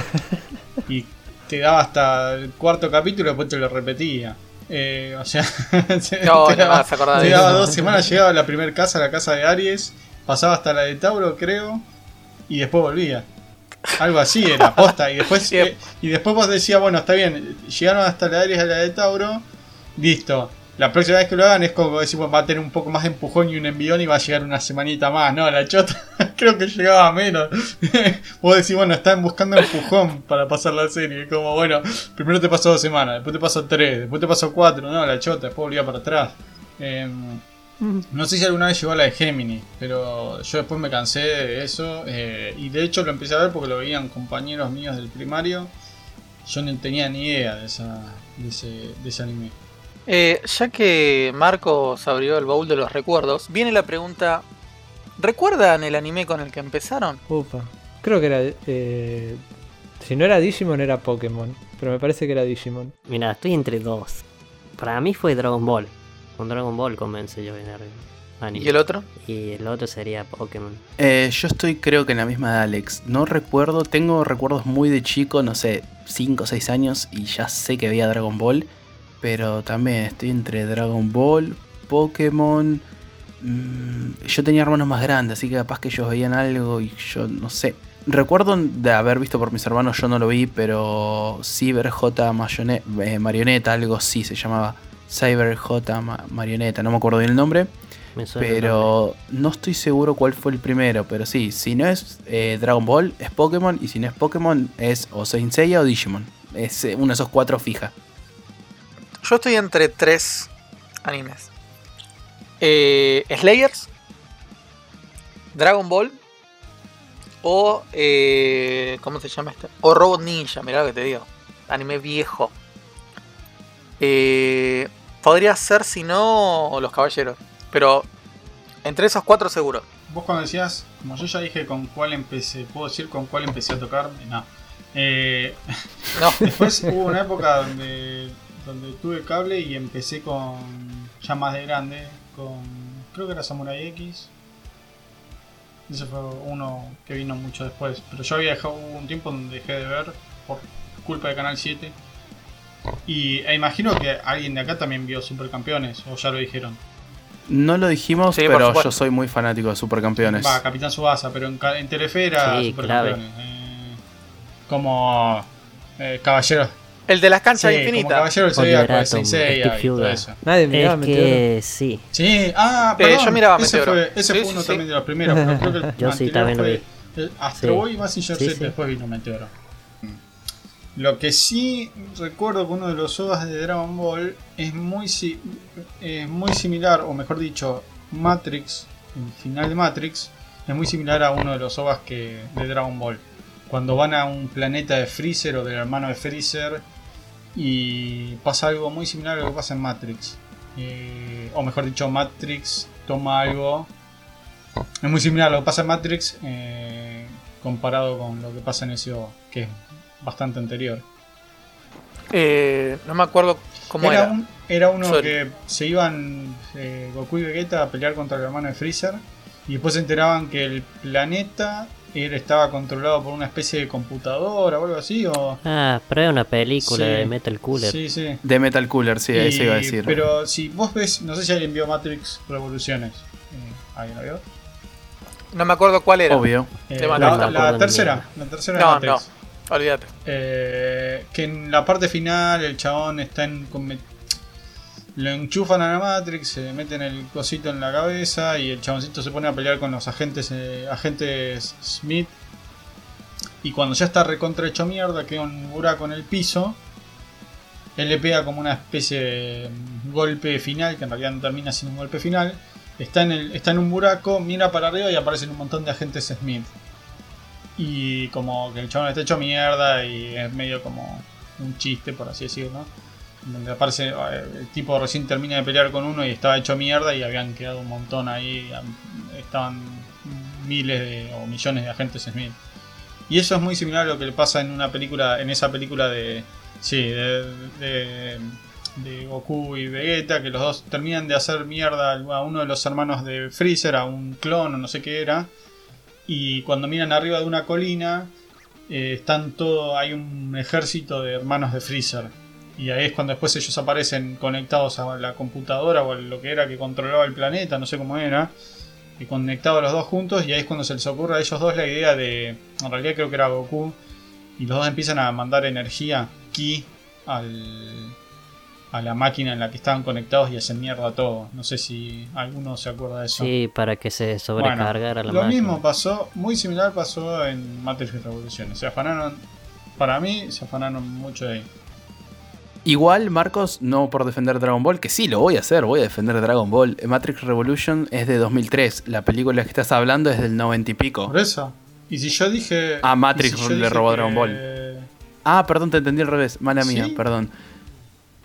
y te daba hasta el cuarto capítulo y después te lo repetía. Eh, o sea, se- No, te no daba, vas a acordar te daba eso. dos semanas, llegaba a la primera casa, la casa de Aries, pasaba hasta la de Tauro, creo, y después volvía. Algo así era, posta. Y después, eh, y después vos decías, bueno, está bien, llegaron hasta la de Aries a la de Tauro, listo. La próxima vez que lo hagan es como decir, bueno, va a tener un poco más de empujón y un envión y va a llegar una semanita más. No, la chota creo que llegaba a menos. vos decís, bueno, están buscando empujón para pasar la serie. Como, bueno, primero te pasó dos semanas, después te pasó tres, después te pasó cuatro. No, la chota, después volvía para atrás. Em, no sé si alguna vez llegó a la de Gemini, pero yo después me cansé de eso. eh, y de hecho lo empecé a ver porque lo veían compañeros míos del primario. Yo no tenía ni idea de, esa, de, ese, de ese anime. Eh, ya que Marcos abrió el baúl de los recuerdos, viene la pregunta: ¿Recuerdan el anime con el que empezaron? Upa. Creo que era. eh, si no era Digimon, era Pokémon. Pero me parece que era Digimon. Mira, estoy entre dos. Para mí fue Dragon Ball. Con Dragon Ball comencé yo en el anime. ¿Y el otro? Y el otro sería Pokémon. Eh, yo estoy creo que en la misma de Alex. No recuerdo, tengo recuerdos muy de chico, no sé, 5 o 6 años y ya sé que veía Dragon Ball. Pero también estoy entre Dragon Ball, Pokémon. mm, yo tenía hermanos más grandes, así que capaz que ellos veían algo y yo no sé. Recuerdo de haber visto por mis hermanos, yo no lo vi, pero Cyber J Mayone- eh, Marioneta, algo sí se llamaba. Cyber J Ma- Marioneta, no me acuerdo bien el nombre. Pero no estoy seguro cuál fue el primero. Pero sí, si no es eh, Dragon Ball, es Pokémon. Y si no es Pokémon, es o Saint Seiya o Digimon. Es eh, uno de esos cuatro fija. Yo estoy entre tres animes: Eh, Slayers, Dragon Ball o. eh, ¿Cómo se llama este? O Robot Ninja, mirá lo que te digo. Anime viejo. Eh, podría ser, si no, Los Caballeros. Pero entre esos cuatro seguro. Vos cuando decías, como yo ya dije con cuál empecé, puedo decir con cuál empecé a tocar, no. Eh, No, después hubo una época donde, donde tuve cable y empecé con, ya más de grande, con, creo que era Samurai X. Ese fue uno que vino mucho después. Pero yo había dejado un tiempo donde dejé de ver por culpa de Canal 7. Y e imagino que alguien de acá también vio Supercampeones, o ya lo dijeron. No lo dijimos, Sí, pero yo soy muy fanático de Supercampeones. Va, Capitán Subasa, pero en, en Telefe era Sí, Supercampeones. Eh, como eh, Caballero. El de las canchas Sí, infinitas. Caballero del Zodíaco Huga. eso. Nadie miraba Es Meteoro. que sí. Sí, ah, Eh, perdón. yo miraba ese Meteoro. fue, ese Sí, fue sí, uno sí. también de los primeros. pero creo que el Yo sí también lo fue vi. el Astro Sí. Boy y Mazinger Sí, Z, sí. después vino Meteoro. Lo que sí recuerdo que uno de los OVAs de Dragon Ball es muy, si- es muy similar, o mejor dicho, Matrix, el final de Matrix, es muy similar a uno de los OVAs que, de Dragon Ball. Cuando van a un planeta de Freezer o del hermano de Freezer y pasa algo muy similar a lo que pasa en Matrix. Eh, o mejor dicho, Matrix toma algo. Es muy similar a lo que pasa en Matrix eh, comparado con lo que pasa en ese OVA, que es bastante anterior. Eh, no me acuerdo cómo Era, era. un- era uno Sorry. que se iban eh, Goku y Vegeta a pelear contra el hermano de Freezer y después se enteraban que el planeta él estaba controlado por una especie de computadora o algo así o Ah, pero es una película Sí. de Metal Cooler. sí sí De Metal Cooler, sí, ahí se iba a decir. pero si vos ves no sé si alguien vio Matrix Revoluciones Eh, ¿alguien la vio? No me acuerdo cuál era. Obvio. Eh, la, tercera la tercera de No, Matrix. no. Olvídate. Eh, que en la parte final el chabón está en. Lo enchufan a la Matrix, se meten el cosito en la cabeza y el chaboncito se pone a pelear con los agentes eh, Smith. Y cuando ya está recontra hecho mierda, queda un buraco en el piso. Él le pega como una especie de golpe final, que en realidad no termina siendo un golpe final. Está en, el, está en un buraco, mira para arriba y aparecen un montón de agentes Smith. Y como que el chabón está hecho mierda y es medio como un chiste, por así decirlo. Donde aparece, eh, el tipo recién termina de pelear con uno y estaba hecho mierda y habían quedado un montón ahí. Estaban miles de, o millones de agentes Smith. Y eso es muy similar a lo que le pasa en una película, en esa película de. Sí, de Goku y Vegeta, que los dos terminan de hacer mierda a uno de los hermanos de Freezer, a un clon o no sé qué era. Y cuando miran arriba de una colina, eh, están todo, hay un ejército de hermanos de Freezer. Y ahí es cuando después ellos aparecen conectados a la computadora o a lo que era que controlaba el planeta, no sé cómo era. Y conectados los dos juntos, y ahí es cuando se les ocurre a ellos dos la idea de. En realidad creo que era Goku. Y los dos empiezan a mandar energía, ki, al, a la máquina en la que estaban conectados y hacen mierda todo. No sé si alguno se acuerda de eso. Sí, para que se sobrecargara la Lo máquina. mismo pasó, muy similar pasó en Matrix Revolution. Se afanaron, para mí, se afanaron mucho de ahí. Igual, Marcos, no por defender Dragon Ball, que sí, lo voy a hacer, voy a defender Dragon Ball. Matrix Revolution es de 2003, la película que estás hablando es del 90 y pico. Por eso. Y si yo dije. Ah, Matrix si le robó que- Dragon Ball. Ah, perdón, te entendí al revés, mala mía, ¿Sí? perdón.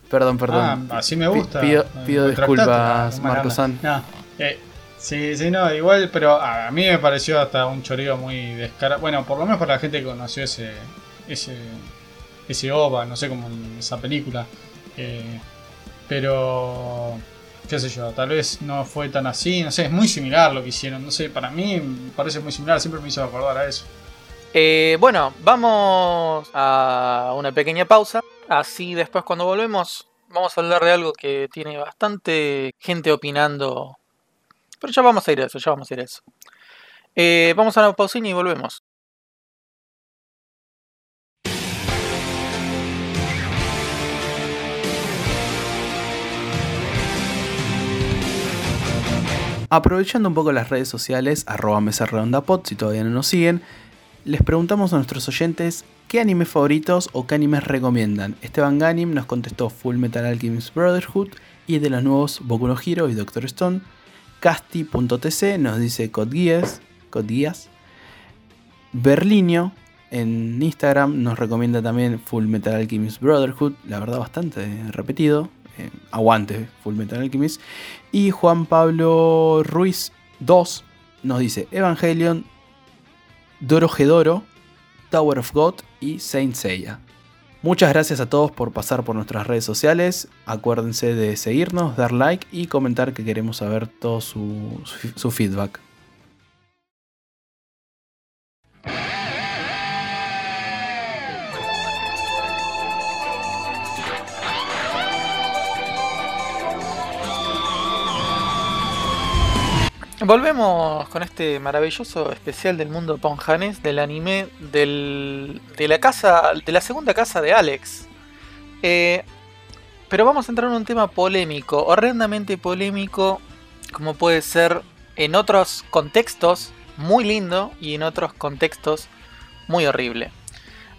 Perdón, perdón. Ah, así me gusta. Pido, disculpas, ah, mala Marco onda. San. No, eh, sí, sí, no, igual, pero a mí me pareció hasta un choreo muy descarado. Bueno, por lo menos para la gente que conoció ese, ese, ese OVA, no sé cómo esa película. Eh, pero, qué sé yo, tal vez no fue tan así, no sé, es muy similar lo que hicieron. No sé, para mí parece muy similar, siempre me hizo acordar a eso. Eh, bueno, vamos a una pequeña pausa. Así después cuando volvemos vamos a hablar de algo que tiene bastante gente opinando. Pero ya vamos a ir a eso, ya vamos a ir a eso. Eh, vamos a una pausina y volvemos. Aprovechando un poco las redes sociales, arroba mesa redonda pod, si todavía no nos siguen, les preguntamos a nuestros oyentes qué animes favoritos o qué animes recomiendan. Esteban Ganim nos contestó Full Metal Alchemist Brotherhood y de los nuevos Boku no Hero y Doctor Stone. Casti.tc nos dice Code Geass. Berlinio en Instagram nos recomienda también Full Metal Alchemist Brotherhood, la verdad bastante repetido. Eh, aguante Full Metal Alchemist. Y Juan Pablo Ruiz 2 nos dice Evangelion, Dorohedoro, Tower of God y Saint Seiya. Muchas gracias a todos por pasar por nuestras redes sociales. Acuérdense de seguirnos, dar like y comentar que queremos saber todo su- su feedback. Volvemos con este maravilloso especial del mundo ponjanés del anime del, de la casa, de la segunda casa de Alex. Eh, pero vamos a entrar en un tema polémico, horrendamente polémico, como puede ser en otros contextos muy lindo y en otros contextos muy horrible.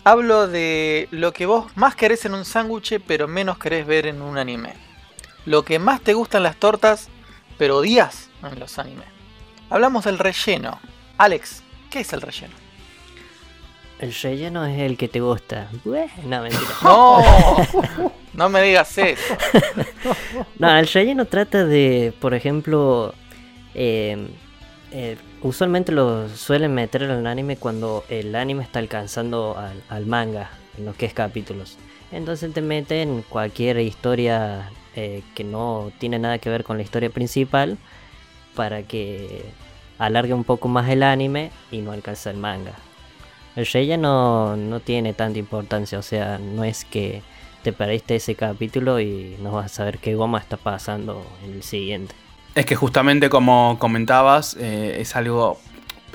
Hablo de lo que vos más querés en un sándwich, pero menos querés ver en un anime. Lo que más te gustan las tortas, pero odias en los animes. Hablamos del relleno. Alex, ¿qué es el relleno? El relleno es el que te gusta. No, mentira. No, no me digas eso. No, el relleno trata de, por ejemplo, eh, eh, usualmente lo suelen meter en el anime cuando el anime está alcanzando al, al manga, en lo que es capítulos. Entonces te meten cualquier historia eh, que no tiene nada que ver con la historia principal para que alargue un poco más el anime y no alcance el manga. El relleno no tiene tanta importancia, o sea, no es que te perdiste ese capítulo y no vas a saber qué goma está pasando en el siguiente. Es que justamente como comentabas, eh, es algo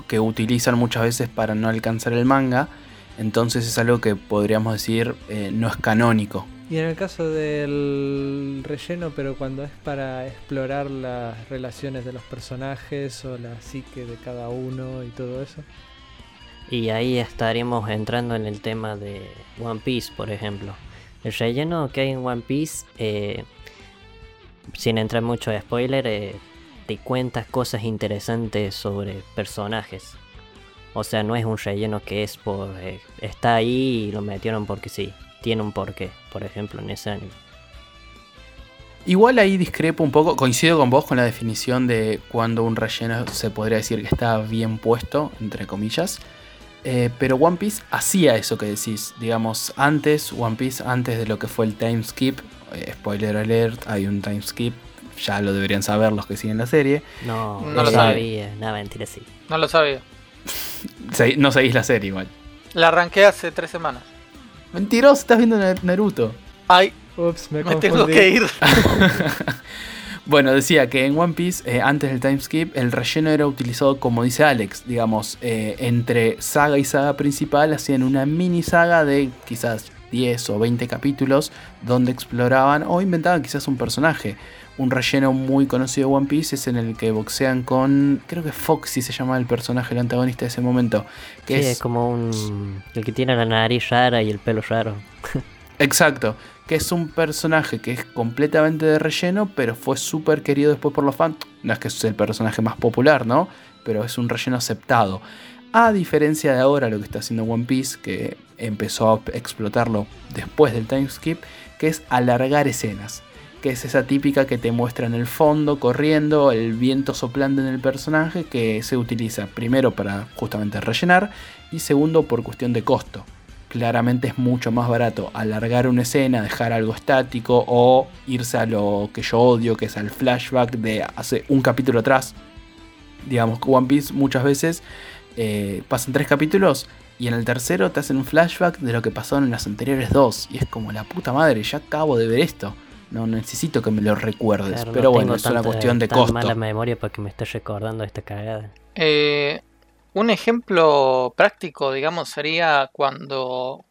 que utilizan muchas veces para no alcanzar el manga. Entonces es algo que podríamos decir eh, no es canónico. Y en el caso del relleno, pero cuando es para explorar las relaciones de los personajes o la psique de cada uno y todo eso. Y ahí estaríamos entrando en el tema de One Piece, por ejemplo. El relleno que hay en One Piece, eh, sin entrar mucho de spoiler, eh, te cuentas cosas interesantes sobre personajes. O sea, no es un relleno que es por... eh, está ahí y lo metieron porque sí. Tiene un porqué, por ejemplo, en ese anime. Igual ahí discrepo un poco, coincido con vos con la definición de cuando un relleno se podría decir que está bien puesto, entre comillas. Eh, pero One Piece hacía eso que decís, digamos, antes, One Piece, antes de lo que fue el time skip, eh, spoiler alert, hay un time skip, ya lo deberían saber los que siguen la serie. No, No no, lo sabía. Nada, mentira, sí. No lo sabía. Se- no seguís la serie igual. La arranqué hace tres semanas. Mentiroso, estás viendo Na- Naruto. Ay, Ups, me, me tengo que ir. Bueno, decía que en One Piece, eh, antes del time skip, el relleno era utilizado, como dice Alex, digamos, eh, entre saga y saga principal, hacían una mini saga de quizás 10 o 20 capítulos, donde exploraban o inventaban quizás un personaje. Un relleno muy conocido de One Piece es en el que boxean con, creo que Foxy se llama el personaje, el antagonista de ese momento. Que Sí, es como un... El que tiene la nariz rara y el pelo raro. Exacto, que es un personaje que es completamente de relleno, pero fue súper querido después por los fans. No es que es el personaje más popular, ¿no? Pero es un relleno aceptado. A diferencia de ahora lo que está haciendo One Piece, que empezó a explotarlo después del timeskip, que es alargar escenas. Que es esa típica que te muestra en el fondo, corriendo, el viento soplando en el personaje, que se utiliza primero para justamente rellenar y segundo por cuestión de costo. Claramente es mucho más barato alargar una escena, dejar algo estático o irse a lo que yo odio, que es al flashback de hace un capítulo atrás. Digamos que One Piece muchas veces eh, pasan tres capítulos y en el tercero te hacen un flashback de lo que pasó en las anteriores dos. Y es como la puta madre, ya acabo de ver esto. No necesito que me lo recuerdes. Claro, pero no bueno, es una cuestión de tan costo. mala memoria para que me estés recordando esta cagada. Eh, un ejemplo práctico, digamos, sería cuando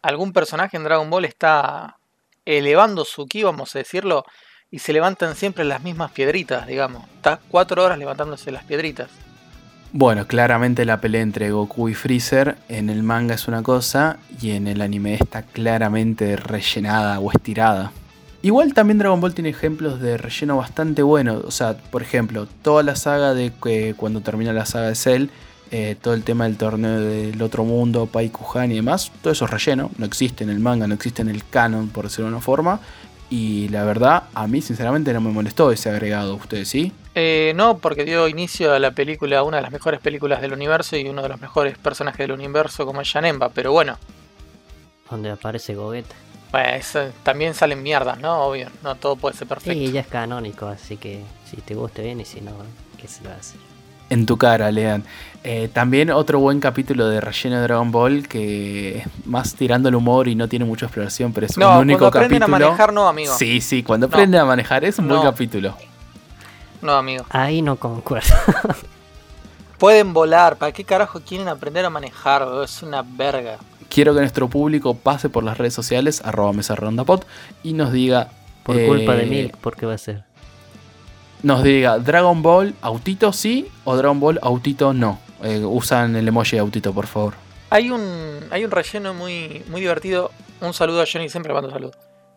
algún personaje en Dragon Ball está elevando su ki, vamos a decirlo, y se levantan siempre las mismas piedritas, digamos. Está cuatro horas levantándose las piedritas. Bueno, claramente la pelea entre Goku y Freezer en el manga es una cosa y en el anime está claramente rellenada o estirada. Igual también Dragon Ball tiene ejemplos de relleno bastante buenos. O sea, por ejemplo, toda la saga de que cuando termina la saga de Cell, eh, todo el tema del torneo del otro mundo, Pai Kuhan y demás, todo eso es relleno. No existe en el manga, no existe en el canon, por decirlo de una forma. Y la verdad, a mí sinceramente no me molestó ese agregado. ¿Ustedes sí? Eh, no, porque dio inicio a la película, una de las mejores películas del universo y uno de los mejores personajes del universo como es Janemba, pero bueno, Donde aparece Gogeta. Bueno, eso también salen mierdas, ¿no? Obvio, no todo puede ser perfecto. Sí, ya es canónico, así que si te guste bien y si no, ¿qué se va a hacer? En tu cara, Lean. Eh, también otro buen capítulo de relleno de Dragon Ball que es más tirando el humor y no tiene mucha exploración, pero es no, un único cuando aprenden capítulo. a manejar, no, amigo. Sí, sí, cuando No. aprenden a manejar es un buen capítulo. No, amigo. Ahí no concuerdo. Pueden volar, ¿para qué carajo quieren aprender a manejar? Es una verga. Quiero que nuestro público pase por las redes sociales, arroba mesa redonda pod, y nos diga. Por eh, culpa de Milk, ¿por qué va a ser? Nos diga Dragon Ball autito sí o Dragon Ball autito no. Eh, usan el emoji de autito, por favor. Hay un, hay un relleno muy, muy divertido. Un saludo a Johnny, siempre le mando saludo.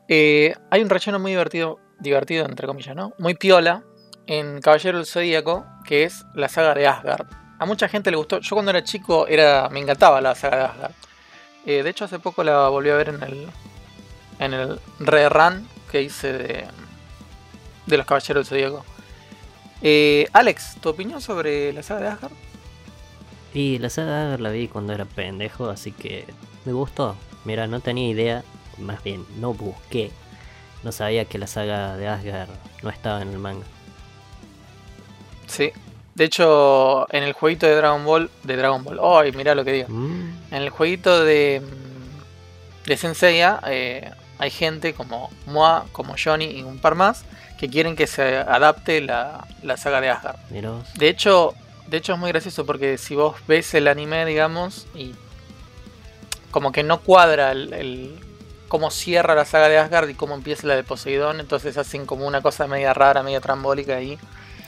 Eh, hay un relleno muy divertido, divertido entre comillas, ¿no? Muy piola en Caballero del Zodíaco, que es la saga de Asgard. A mucha gente le gustó. Yo cuando era chico era, me encantaba la saga de Asgard. Eh, de hecho, hace poco la volví a ver en el, en el rerun que hice de, de los Caballeros del Zodíaco. Eh, Alex, ¿tu opinión sobre la saga de Asgard? Y la saga Agar la vi cuando era pendejo, así que me gustó. Mira, no tenía idea, más bien no busqué. No sabía que la saga de Asgard no estaba en el manga. Sí. De hecho, en el jueguito de Dragon Ball, de Dragon Ball, ¡ay, mirá lo que digo! Mm, En el jueguito de, mm, de Senseiya eh, hay gente como Moa, como Johnny y un par más que quieren que se adapte la, la saga de Asgard. mirá vos. De hecho, de hecho es muy gracioso porque si vos ves el anime, digamos, y como que no cuadra el, el- cómo cierra la saga de Asgard y cómo empieza la de Poseidón, entonces hacen como una cosa media rara, media trambólica ahí, y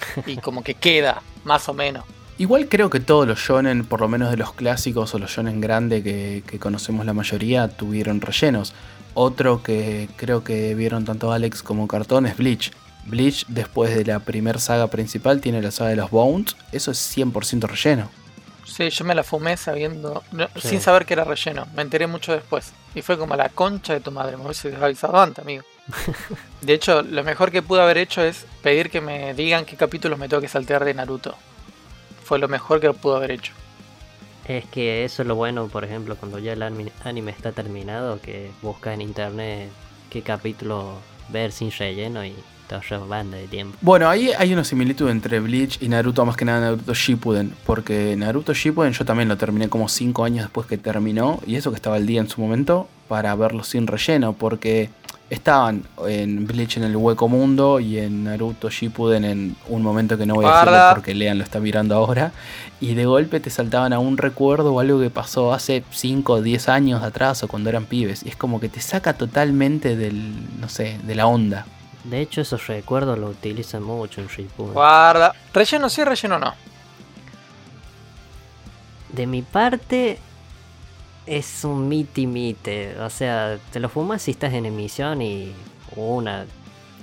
como que queda, más o menos. Igual creo que todos los shonen, por lo menos de los clásicos o los shonen grandes que, que conocemos la mayoría, tuvieron rellenos. Otro que creo que vieron tanto Alex como Cartón es Bleach. Bleach, después de la primera saga principal, tiene la saga de los Bones. Eso es 100% relleno. Sí, yo me la fumé sabiendo, no, Sí. sin saber que era relleno, me enteré mucho después. Y fue como la concha de tu madre, me hubiese avisado antes, amigo. De hecho, lo mejor que pude haber hecho es pedir que me digan qué capítulos me tengo que saltear de Naruto. Fue lo mejor que pude haber hecho. Es que eso es lo bueno, por ejemplo, cuando ya el anime, está terminado, que buscas en internet qué capítulo ver sin relleno y te banda de tiempo. Bueno, ahí hay una similitud entre Bleach y Naruto, más que nada Naruto Shippuden. Porque Naruto Shippuden yo también lo terminé como 5 años después que terminó. Y eso que estaba al día en su momento, para verlo sin relleno. Porque estaban en Bleach en el hueco mundo y en Naruto Shippuden en un momento que no voy a decirlo porque Lean lo está mirando ahora. Y de golpe te saltaban a un recuerdo o algo que pasó hace 5 o 10 años atrás o cuando eran pibes. Y es como que te saca totalmente del, no sé, de la onda. De hecho, esos recuerdos lo utilizan mucho en Shippuden. Guarda. Relleno sí, relleno no. De mi parte, es un miti mite. O sea, te lo fumas si estás en emisión y una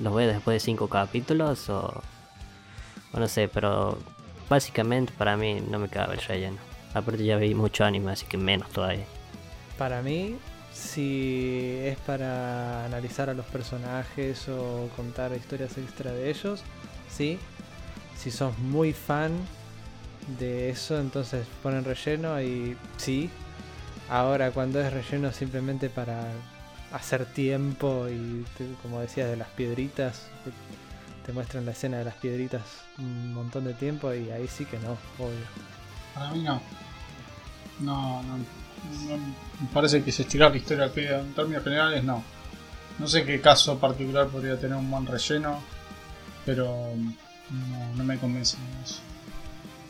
lo ves después de cinco capítulos o, o no sé, pero básicamente para mí no me cabe el relleno. Aparte ya vi mucho anime, así que menos todavía. Para mí, si es para analizar a los personajes o contar historias extra de ellos, sí. Si sos muy fan de eso, entonces ponen relleno y sí. Ahora cuando es relleno simplemente para hacer tiempo y como decías de las piedritas, te, muestran la escena de las piedritas un montón de tiempo y ahí sí que no, obvio. Para mí no. No, no, no me parece que se estirar la historia al. En términos generales, no. No sé qué caso particular podría tener un buen relleno, pero no, no me convence eso.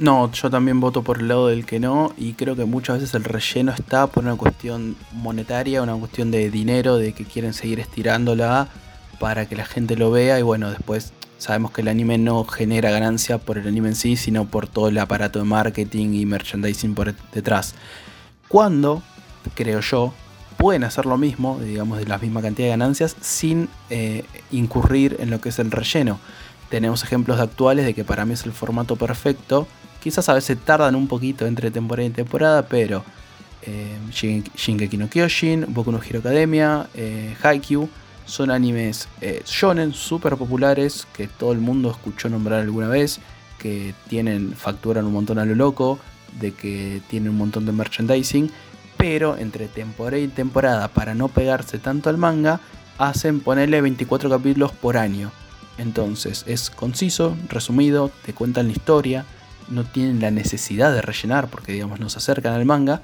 No, yo también voto por el lado del que no y creo que muchas veces el relleno está por una cuestión monetaria, una cuestión de dinero, de que quieren seguir estirándola para que la gente lo vea y bueno, después sabemos que el anime no genera ganancia por el anime en sí, sino por todo el aparato de marketing y merchandising por detrás. Cuando, creo yo, pueden hacer lo mismo, digamos, de la misma cantidad de ganancias sin eh, incurrir en lo que es el relleno. Tenemos ejemplos actuales de que para mí es el formato perfecto. Quizás a veces tardan un poquito entre temporada y temporada, pero eh, Shin- Shingeki no Kyojin, Boku no Hero Academia, eh, son animes eh, shonen súper populares que todo el mundo escuchó nombrar alguna vez, que tienen facturan un montón a lo loco, de que tienen un montón de merchandising, pero entre temporada y temporada, para no pegarse tanto al manga, hacen ponerle 24 capítulos por año. Entonces es conciso, resumido, te cuentan la historia, no tienen la necesidad de rellenar porque digamos nos acercan al manga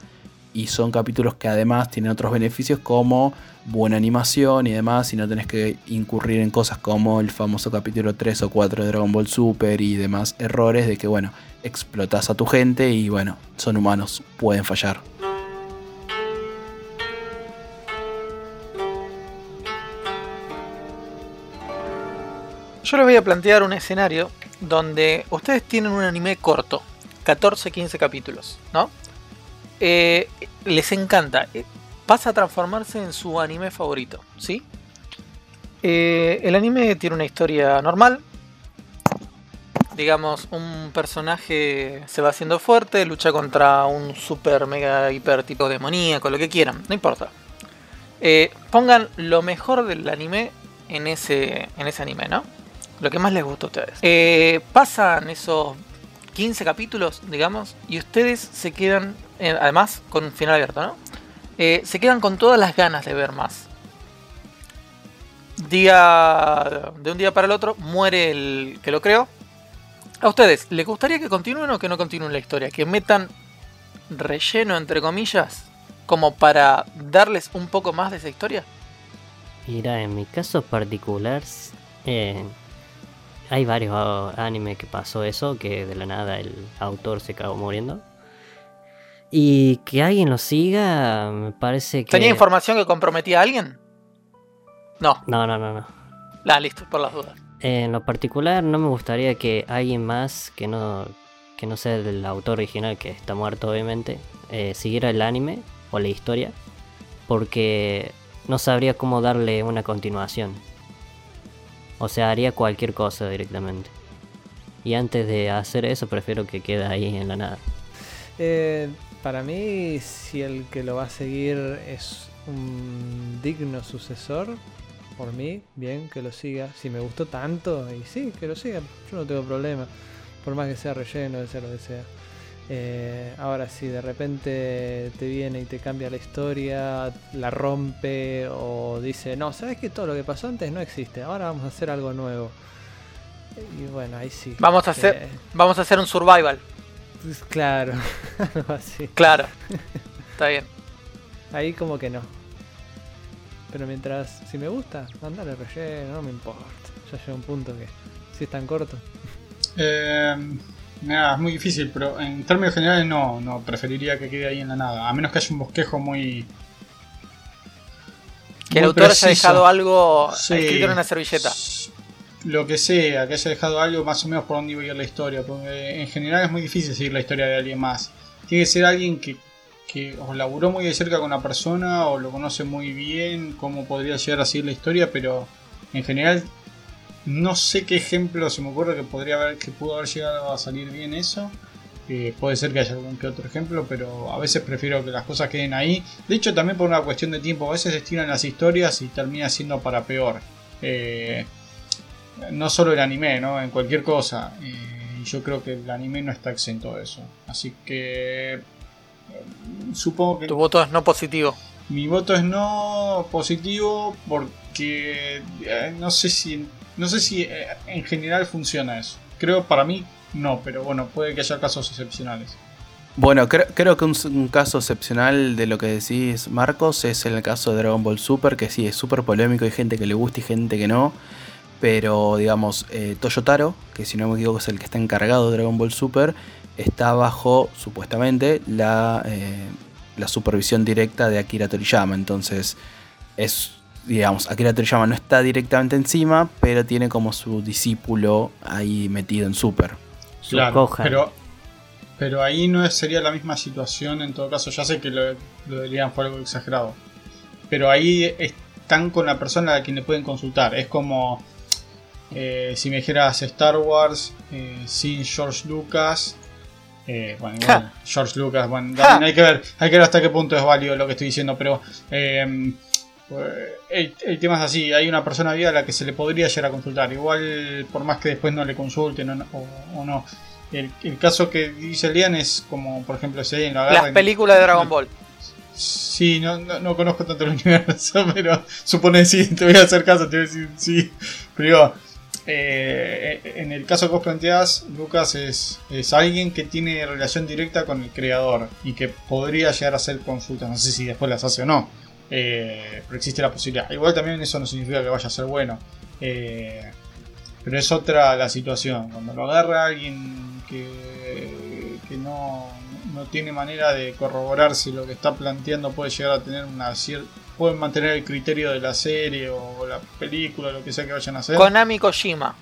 y son capítulos que además tienen otros beneficios como buena animación y demás y no tenés que incurrir en cosas como el famoso capítulo 3 o 4 de Dragon Ball Super y demás errores de que bueno, explotas a tu gente y bueno, son humanos, pueden fallar. Yo les voy a plantear un escenario donde ustedes tienen un anime corto, 14-15 capítulos, ¿no? Eh, les encanta, eh, pasa a transformarse en su anime favorito, ¿sí? Eh, el anime tiene una historia normal. Digamos, un personaje se va haciendo fuerte, lucha contra un super mega hiper tipo demoníaco, lo que quieran, no importa. Pongan lo mejor del anime en ese, en ese anime, ¿no? Lo que más les gusta a ustedes. Eh, pasan esos 15 capítulos, digamos, y ustedes se quedan, eh, además con un final abierto, ¿no? Eh, se quedan con todas las ganas de ver más. Día de un día para el otro muere el que lo creó. ¿A ustedes les gustaría que continúen o que no continúen la historia? Que metan relleno, entre comillas, como para darles un poco más de esa historia. Mira, en mi caso particular, eh, hay varios ah, animes que pasó eso, que de la nada el autor se acabó muriendo. Y que alguien lo siga, me parece que... ¿Tenía información que comprometía a alguien? No, No, no, no, no. la listo, por las dudas. En lo particular no me gustaría que alguien más que no, que no sea el autor original, que está muerto obviamente, eh, siguiera el anime o la historia, porque no sabría cómo darle una continuación. O sea, haría cualquier cosa directamente. Y antes de hacer eso, prefiero que quede ahí en la nada. Eh, para mí, si el que lo va a seguir es un digno sucesor, por mí, bien, que lo siga. Si me gustó tanto, y sí, que lo siga, yo no tengo problema. Por más que sea relleno, de sea lo que sea. Eh, ahora, si de repente te viene y te cambia la historia, la rompe o dice, no, sabes que todo lo que pasó antes no existe, ahora vamos a hacer algo nuevo. Y bueno, ahí sí. Vamos a hacer, Eh, vamos a hacer un survival. pues, claro, algo así. Claro. Está bien. Ahí como que no. Pero mientras, si me gusta, mandale relleno, no me importa. Ya llega un punto que, si es tan corto. Eh, es muy difícil, pero en términos generales no, no, preferiría que quede ahí en la nada. A menos que haya un bosquejo muy. Que el autor haya dejado algo Sí. escrito en una servilleta. Lo que sea, que haya dejado algo más o menos por donde iba a ir la historia. Porque en general es muy difícil seguir la historia de alguien más. Tiene que ser alguien que, que o laburó muy de cerca con la persona o lo conoce muy bien, cómo podría llegar a seguir la historia, pero en general no sé qué ejemplo se me ocurre que podría haber, que pudo haber llegado a salir bien eso. Eh, puede ser que haya algún que otro ejemplo, pero a veces prefiero que las cosas queden ahí. De hecho, también por una cuestión de tiempo, a veces estiran las historias y termina siendo para peor. Eh, no solo el anime, ¿no? En cualquier cosa. y yo creo que el anime no está exento de eso. Así que supongo que... Tu voto es no positivo. Mi voto es no positivo porque eh, no sé si no sé si eh, en general funciona eso. Creo para mí no, pero bueno, puede que haya casos excepcionales. Bueno, creo, que un, caso excepcional de lo que decís, Marcos, es el caso de Dragon Ball Super, que sí, es súper polémico, hay gente que le gusta y gente que no. Pero, digamos, eh, Toyotaro, que si no me equivoco es el que está encargado de Dragon Ball Super, está bajo, supuestamente, la, eh, la supervisión directa de Akira Toriyama. Entonces, es, digamos, Akira Toriyama no está directamente encima, pero tiene como su discípulo ahí metido en Super. Claro, pero, pero ahí no sería la misma situación en todo caso. Ya sé que lo, lo de fue algo exagerado. Pero ahí están con la persona a quien le pueden consultar. Es como eh, si me dijeras Star Wars eh, sin George Lucas eh, bueno, George Lucas, bueno, hay que ver, hay que ver hasta qué punto es válido lo que estoy diciendo, pero em, el, tema es así, hay una persona viva a la que se le podría llegar a consultar, igual por más que después no le consulten o, no. El, caso que dice Lian es como, por ejemplo, si alguien lo agarra... Las películas de Dragon Ball. Sí, no, no, conozco tanto el universo, pero supone sí, te voy a hacer caso, te voy a decir sí. Pero eh, en el caso que vos planteás, Lucas es, es, alguien que tiene relación directa con el creador y que podría llegar a hacer consultas. No sé si después las hace o no, eh, pero existe la posibilidad. Igual también eso no significa que vaya a ser bueno. Eh, pero es otra la situación. Cuando lo agarra alguien que, que no, no tiene manera de corroborar si lo que está planteando puede llegar a tener una cierta pueden mantener el criterio de la serie o la película, lo que sea que vayan a hacer. Konami Kojima.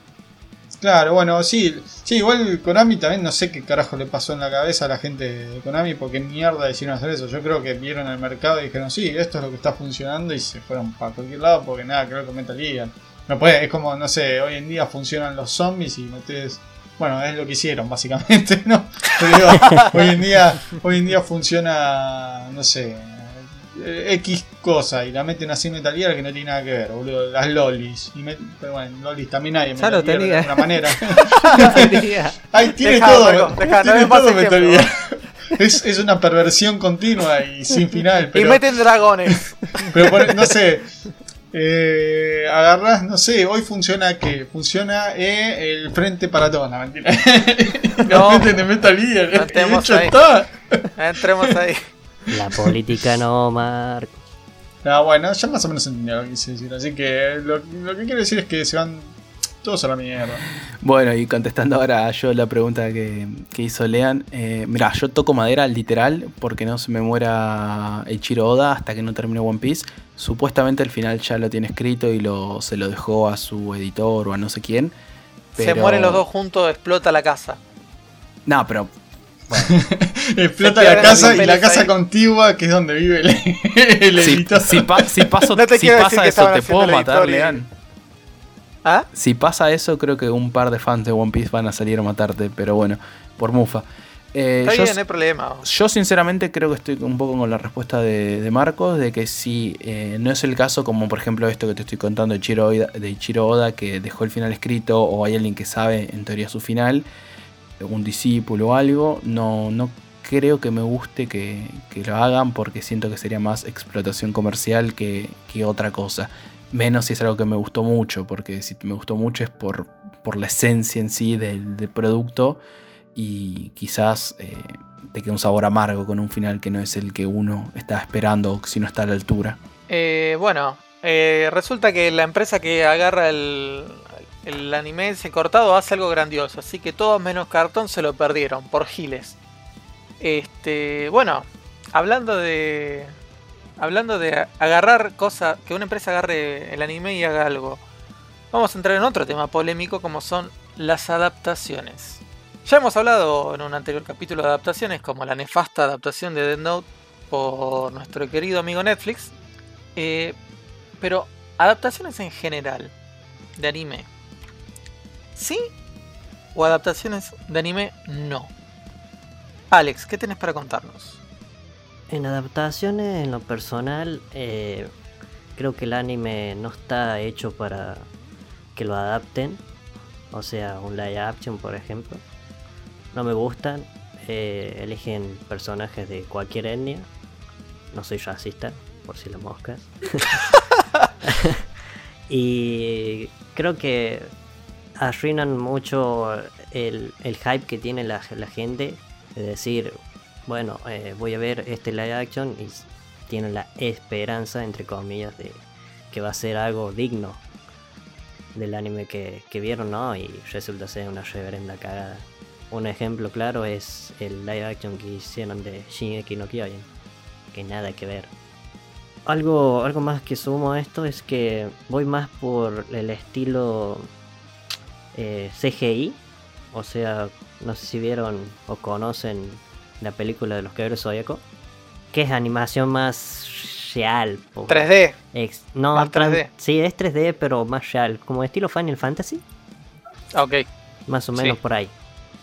Claro, bueno, sí, sí, igual Konami también no sé qué carajo le pasó en la cabeza a la gente de Konami, porque mierda decidieron hacer eso. Yo creo que vieron el mercado y dijeron, sí, esto es lo que está funcionando y se fueron para cualquier lado porque nada que ver con Metal Gear. No puede, es como, no sé, hoy en día funcionan los zombies y metes bueno, es lo que hicieron básicamente, ¿no? Pero hoy en día, hoy en día funciona, no sé, eh, X cosa y la meten así Metal Gear que no tiene nada que ver, boludo. Las lolis. Y pero bueno, lolis también hay en Metal Gear de alguna manera. Ahí tiene todo. tiene todo Metal Gear. Es, es, una perversión continua y sin final. y meten dragones. Pero no sé. Eh, agarras, no sé, hoy funciona que funciona eh, el frente para todos, no mentira. No, meten de Metal Gear. Entremos ahí. Está. Entremos ahí. La política no, Marco. Ah, bueno, ya más o menos entendí lo que quise decir. Así que lo, que quiero decir es que se van todos a la mierda. Bueno, y contestando ahora yo la pregunta que, hizo Lean. Eh, mira, yo toco madera literal porque no se me muera Eiichiro Oda hasta que no termine One Piece. Supuestamente el final ya lo tiene escrito y lo, se lo dejó a su editor o a no sé quién. Se mueren los dos juntos, explota la casa. No, pero Explota la casa y la casa contigua, que es donde vive el, editor. Si, paso, si pasa eso, te puedo matar, Lean. ¿Ah? Si pasa eso, creo que un par de fans de One Piece van a salir a matarte, pero bueno, por mufa. Eh, yo, bien, no hay problema. Yo sinceramente creo que estoy un poco con la respuesta de, Marcos, de que si eh, no es el caso como por ejemplo esto que te estoy contando de Chiro, de Chiro Oda, que dejó el final escrito, o hay alguien que sabe en teoría su final, un discípulo o algo, no, no creo que me guste que, lo hagan porque siento que sería más explotación comercial que, otra cosa. Menos si es algo que me gustó mucho, porque si me gustó mucho es por, por la esencia en sí del, producto y quizás eh, te queda un sabor amargo con un final que no es el que uno está esperando si no está a la altura. Eh, bueno, eh, resulta que la empresa que agarra el, el anime ese cortado hace algo grandioso. Así que todos menos cartón se lo perdieron por giles. Este, bueno, hablando de hablando de agarrar cosas, que una empresa agarre el anime y haga algo. Vamos a entrar en otro tema polémico como son las adaptaciones. Ya hemos hablado en un anterior capítulo de adaptaciones como la nefasta adaptación de Dead Note por nuestro querido amigo Netflix. Eh, pero adaptaciones en general de anime ¿Sí? ¿O adaptaciones de anime? No. Alex, ¿qué tenés para contarnos? En adaptaciones, en lo personal, eh, creo que el anime no está hecho para que lo adapten. O sea, un live action, por ejemplo. No me gustan. eh, eligen personajes de cualquier etnia. No soy racista, por si las moscas. y creo que arruinan mucho el, el hype que tiene la, la gente. De decir, bueno, eh, voy a ver este live action y tienen la esperanza, entre comillas, de que va a ser algo digno del anime que, que vieron, ¿no? Y resulta ser una reverenda cagada. Un ejemplo claro es el live action que hicieron de Shingeki no Kyojin, que nada que ver. Algo, algo más que sumo a esto es que voy más por el estilo eh, CGI, o sea, no sé si vieron o conocen la película de los Caballeros Zodíaco, que es animación más real. po. 3D. Ex- no, Más tran- 3D. Sí, es 3D, pero más real, como estilo Final Fantasy, Ah, Ok. más o menos Sí. por ahí.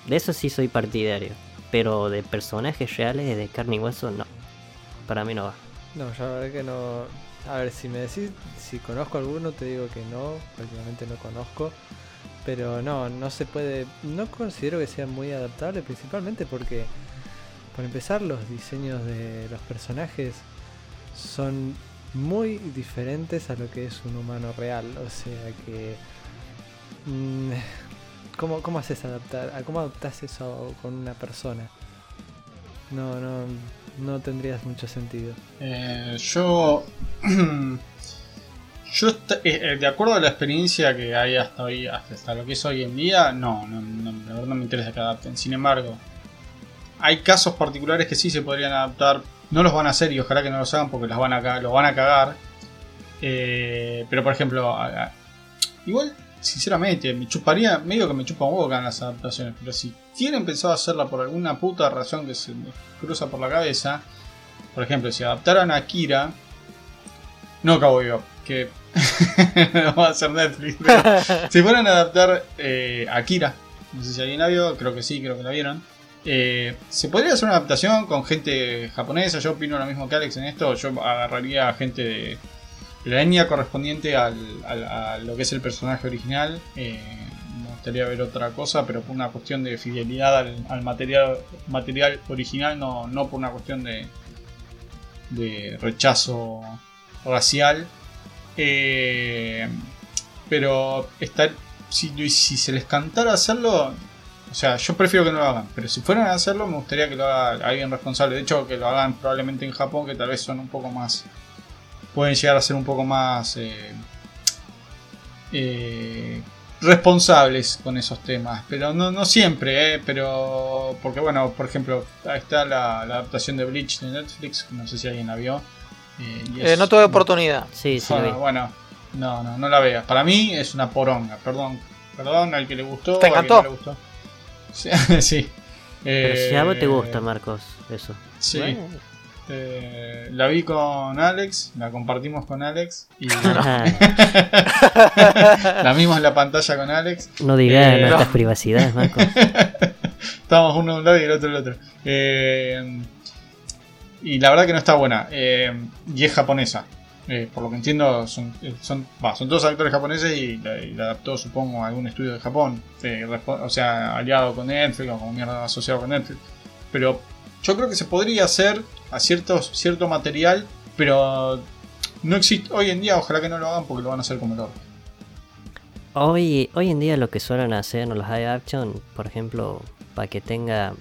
De eso sí soy partidario, pero de personajes reales de carne y hueso no. Para mí no va. No, yo la verdad que no. A ver, si me decís si conozco alguno, te digo que no. Prácticamente no conozco. Pero no, no se puede. No considero que sea muy adaptable, principalmente porque, por empezar, los diseños de los personajes son muy diferentes a lo que es un humano real. O sea que. mm, ¿Cómo, cómo haces adaptar? ¿Cómo adaptas eso con una persona? No, no, no tendrías mucho sentido. Eh, yo. yo, eh, eh, de acuerdo a la experiencia que hay hasta hoy, hasta, lo que es hoy en día, no, no, no, la no me interesa que adapten. Sin embargo, hay casos particulares que sí se podrían adaptar. No los van a hacer y ojalá que no los hagan porque los van a, los van a cagar. Eh, pero por ejemplo, igual, sinceramente, me chuparía, medio que me chupa un huevo que las adaptaciones. Pero si tienen pensado hacerla por alguna puta razón que se me cruza por la cabeza, por ejemplo, si adaptaran a Akira, no Cowboy Bebop, que no va a ser Netflix. pero si fueran a adaptar eh, Akira, no sé si alguien la vio, creo que sí, creo que la vieron. eh, se podría hacer una adaptación con gente japonesa. Yo opino lo mismo que Alex en esto. Yo agarraría a gente de, de la etnia correspondiente al, al- a lo que es el personaje original. Eh, me gustaría ver otra cosa, pero por una cuestión de fidelidad al, al material, material original, no, no por una cuestión de, de rechazo racial. Eh, pero estar, si, se les cantara hacerlo, o sea, yo prefiero que no lo hagan, pero si fueran a hacerlo, me gustaría que lo haga alguien responsable. De hecho, que lo hagan probablemente en Japón, que tal vez son un poco más. pueden llegar a ser un poco más. eh, eh, responsables con esos temas, pero no, no siempre, eh, pero porque bueno, por ejemplo, ahí está la, adaptación de Bleach de Netflix, no sé si alguien la vio. Eh, y Eh, no tuve oportunidad. Sí, sí, lo vi. bueno, no, no, no la veas. Para mí es una poronga, perdón. Perdón al que le gustó. ¿Te al que encantó? no le gustó. Sí. sí. Pero si a vos te Eh, gusta, Marcos, eso. Sí. Bueno. Eh, la vi con Alex, la compartimos con Alex y la vimos en la pantalla con Alex. no digas Eh, nuestras no. privacidades, Marcos. Estábamos uno de un lado y el otro del otro. Eh, y la verdad que no está buena. Eh, y es japonesa. Eh, por lo que entiendo, son, eh, son, todos actores japoneses y la, adaptó, supongo, a algún estudio de Japón. O sea, aliado con Netflix o como mierda asociado con Netflix. Pero yo creo que se podría hacer a ciertos, cierto material, pero no existe. Hoy en día, ojalá que no lo hagan porque lo van a hacer como el. Hoy, hoy en día lo que suelen hacer en los live action, por ejemplo, para que tenga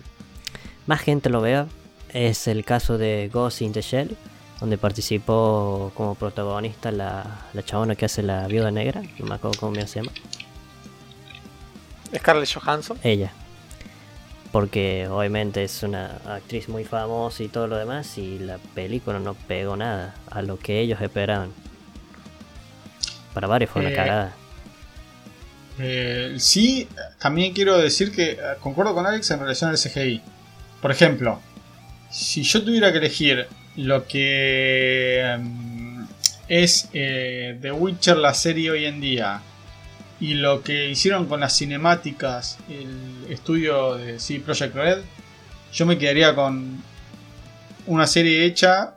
más gente lo vea, es el caso de Ghost in the Shell, donde participó como protagonista la, la chabona que hace la viuda negra, no me acuerdo cómo se llama, Scarlett Johansson. ella. Porque obviamente es una actriz muy famosa y todo lo demás, y la película no pegó nada a lo que ellos esperaban. Para varios fue una Eh, cagada. Eh, sí, también quiero decir que eh, concuerdo con Alex en relación al CGI. Por ejemplo, si yo tuviera que elegir lo que mm, es eh, The Witcher la serie hoy en día y lo que hicieron con las cinemáticas el estudio de sí, Project Red, yo me quedaría con una serie hecha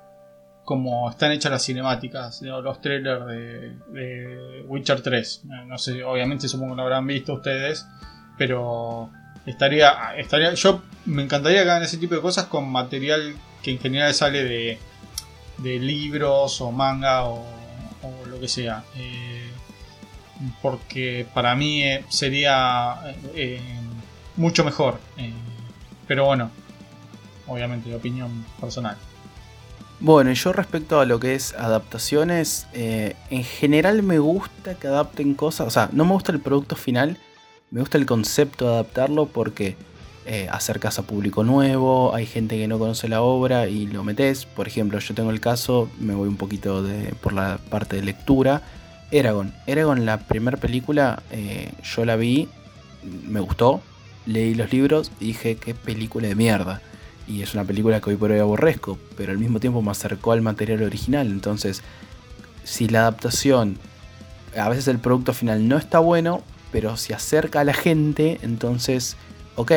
como están hechas las cinemáticas, los trailers de, Witcher 3. No sé, obviamente supongo que lo habrán visto ustedes, pero estaría, estaría, yo me encantaría que hagan ese tipo de cosas con material que en general sale de, de libros o manga o, lo que sea. Eh, porque para mí eh, sería eh, mucho mejor. pero bueno, obviamente, opinión personal. Bueno, yo respecto a lo que es adaptaciones, en general me gusta que adapten cosas, o sea, no me gusta el producto final, me gusta el concepto de adaptarlo porque eh, acercas a público nuevo, hay gente que no conoce la obra y lo metes. Por ejemplo, yo tengo el caso, me voy un poquito de, por la parte de lectura. Eragon. Eragon, la primera película, eh, yo la vi, me gustó, leí los libros y dije, qué película de mierda y es una película que hoy por hoy aborrezco, pero al mismo tiempo me acercó al material original. Entonces, si la adaptación, a veces el producto final no está bueno, pero se acerca a la gente, entonces, ok.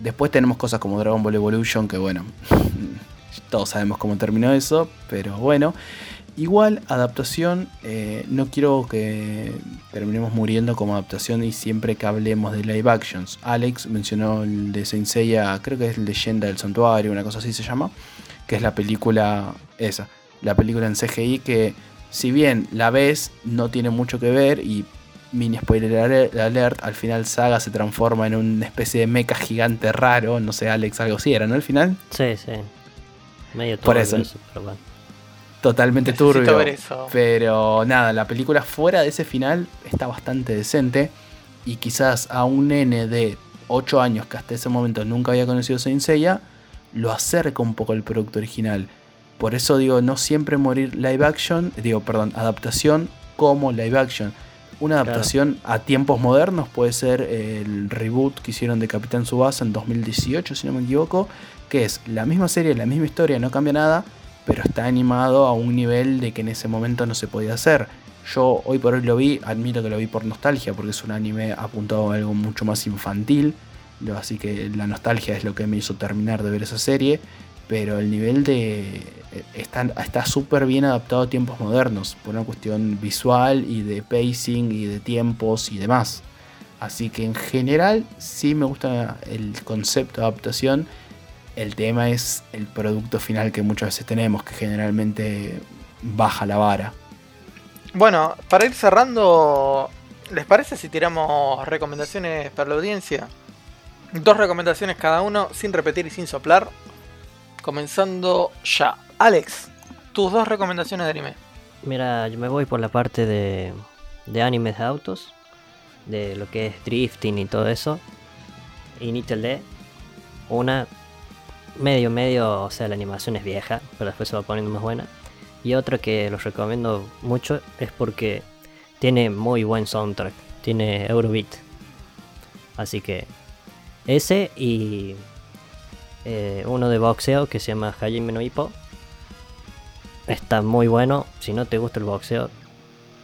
Después tenemos cosas como Dragon Ball Evolution, que bueno, todos sabemos cómo terminó eso, pero bueno. Igual, adaptación, eh, no quiero que terminemos muriendo como adaptación y siempre que hablemos de live actions. Alex mencionó el de Saint Seiya, creo que es Leyenda del Santuario, una cosa así se llama, que es la película esa, la película en CGI que si bien la ves no tiene mucho que ver y mini spoiler alert, al final Saga se transforma en una especie de mecha gigante raro, no sé Alex, algo así era, ¿no? Al final. Sí, sí. Medio todo Por eso. pero bueno totalmente turbio. Pero nada, la película fuera de ese final está bastante decente. Y quizás a un nene de 8 años que hasta ese momento nunca había conocido Saint Seiya, lo acerca un poco al producto original. Por eso digo, no siempre morir live action, digo, perdón, adaptación como live action. Una adaptación a tiempos modernos puede ser el reboot que hicieron de Capitán Subasa en 2018, si no me equivoco, que es la misma serie, la misma historia, no cambia nada, pero está animado a un nivel de que en ese momento no se podía hacer. Yo hoy por hoy lo vi, admito que lo vi por nostalgia, porque es un anime apuntado a algo mucho más infantil, así que la nostalgia es lo que me hizo terminar de ver esa serie, pero el nivel de... Está súper bien adaptado a tiempos modernos, por una cuestión visual y de pacing y de tiempos y demás. Así que en general sí me gusta el concepto de adaptación el tema es el producto final que muchas veces tenemos, que generalmente baja la vara. Bueno, para ir cerrando, ¿les parece si tiramos recomendaciones para la audiencia? Dos recomendaciones cada uno, sin repetir y sin soplar. Comenzando ya. Alex, tus dos recomendaciones de anime. Mira, yo me voy por la parte de, de animes de autos, de lo que es drifting y todo eso. Y D. Una medio, medio, o sea, la animación es vieja, pero después se va poniendo más buena. Y otro que los recomiendo mucho es porque tiene muy buen soundtrack, tiene Eurobeat. Así que ese y eh, uno de boxeo que se llama Hajime no Hippo. Está muy bueno. Si no te gusta el boxeo,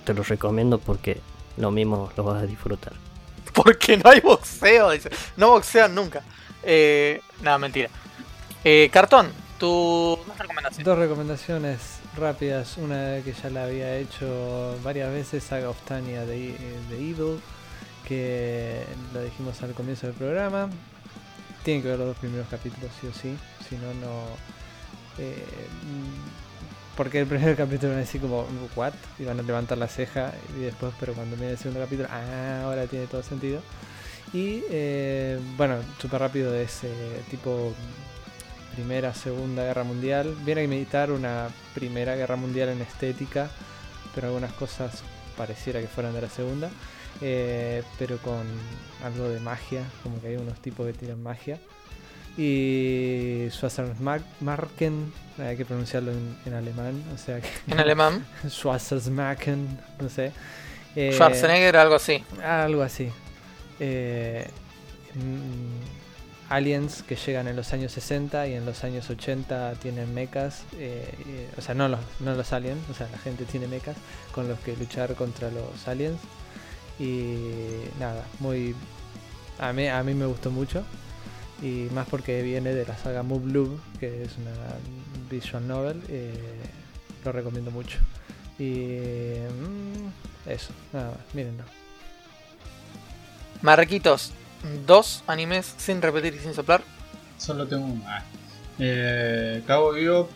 te lo recomiendo porque lo mismo lo vas a disfrutar. Porque no hay boxeo, dice. No boxean nunca. Eh, nada, mentira. Eh, cartón, tus dos recomendaciones. Dos recomendaciones rápidas. Una que ya la había hecho varias veces, Saga of Tanya de, de Evil, que lo dijimos al comienzo del programa. Tienen que ver los dos primeros capítulos, sí o sí. Si no, no. Eh, porque el primer capítulo van a decir como, ¿what? Y van a levantar la ceja y después, pero cuando viene el segundo capítulo, ah, ahora tiene todo sentido. Y eh, bueno, súper rápido de ese tipo Primera, Segunda Guerra Mundial. Viene a imitar una Primera Guerra Mundial en estética, pero algunas cosas pareciera que fueran de la Segunda. Eh, pero con algo de magia, como que hay unos tipos que tiran magia. Y Schwarzmarken, hay que pronunciarlo en, alemán, o sea que... En alemán. Schwarzmarken, no sé. Eh, Schwarzenegger, algo así. Algo así. Eh, aliens que llegan en los años 60 y en los años 80 tienen mechas, eh, o sea, no los, no los aliens, o sea, la gente tiene mechas con los que luchar contra los aliens. Y nada, muy... A mí, a mí me gustó mucho. Y más porque viene de la saga Move Loop, que es una visual novel. eh, lo recomiendo mucho. Y. mm, eso, nada más, mírenlo. Marquitos, dos animes sin repetir y sin soplar. Solo tengo uno. Ah. Eh, Bebop,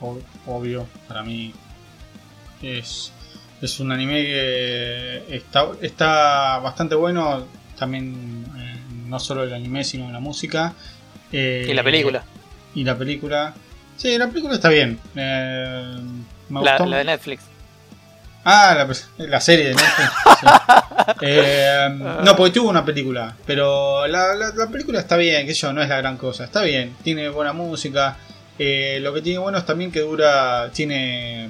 ob- obvio, para mí es, es un anime que está, está bastante bueno. También, eh, no solo el anime, sino la música. Eh, Y la película. Y la película. Sí, la película está bien. Eh, me La, gustó. la de Netflix. Ah, la, la serie de Netflix. sí. Eh, no, porque tuvo una película. Pero la, la- la película está bien, que yo, no es la gran cosa. Está bien, tiene buena música. Eh, lo que tiene bueno es también que dura. Tiene.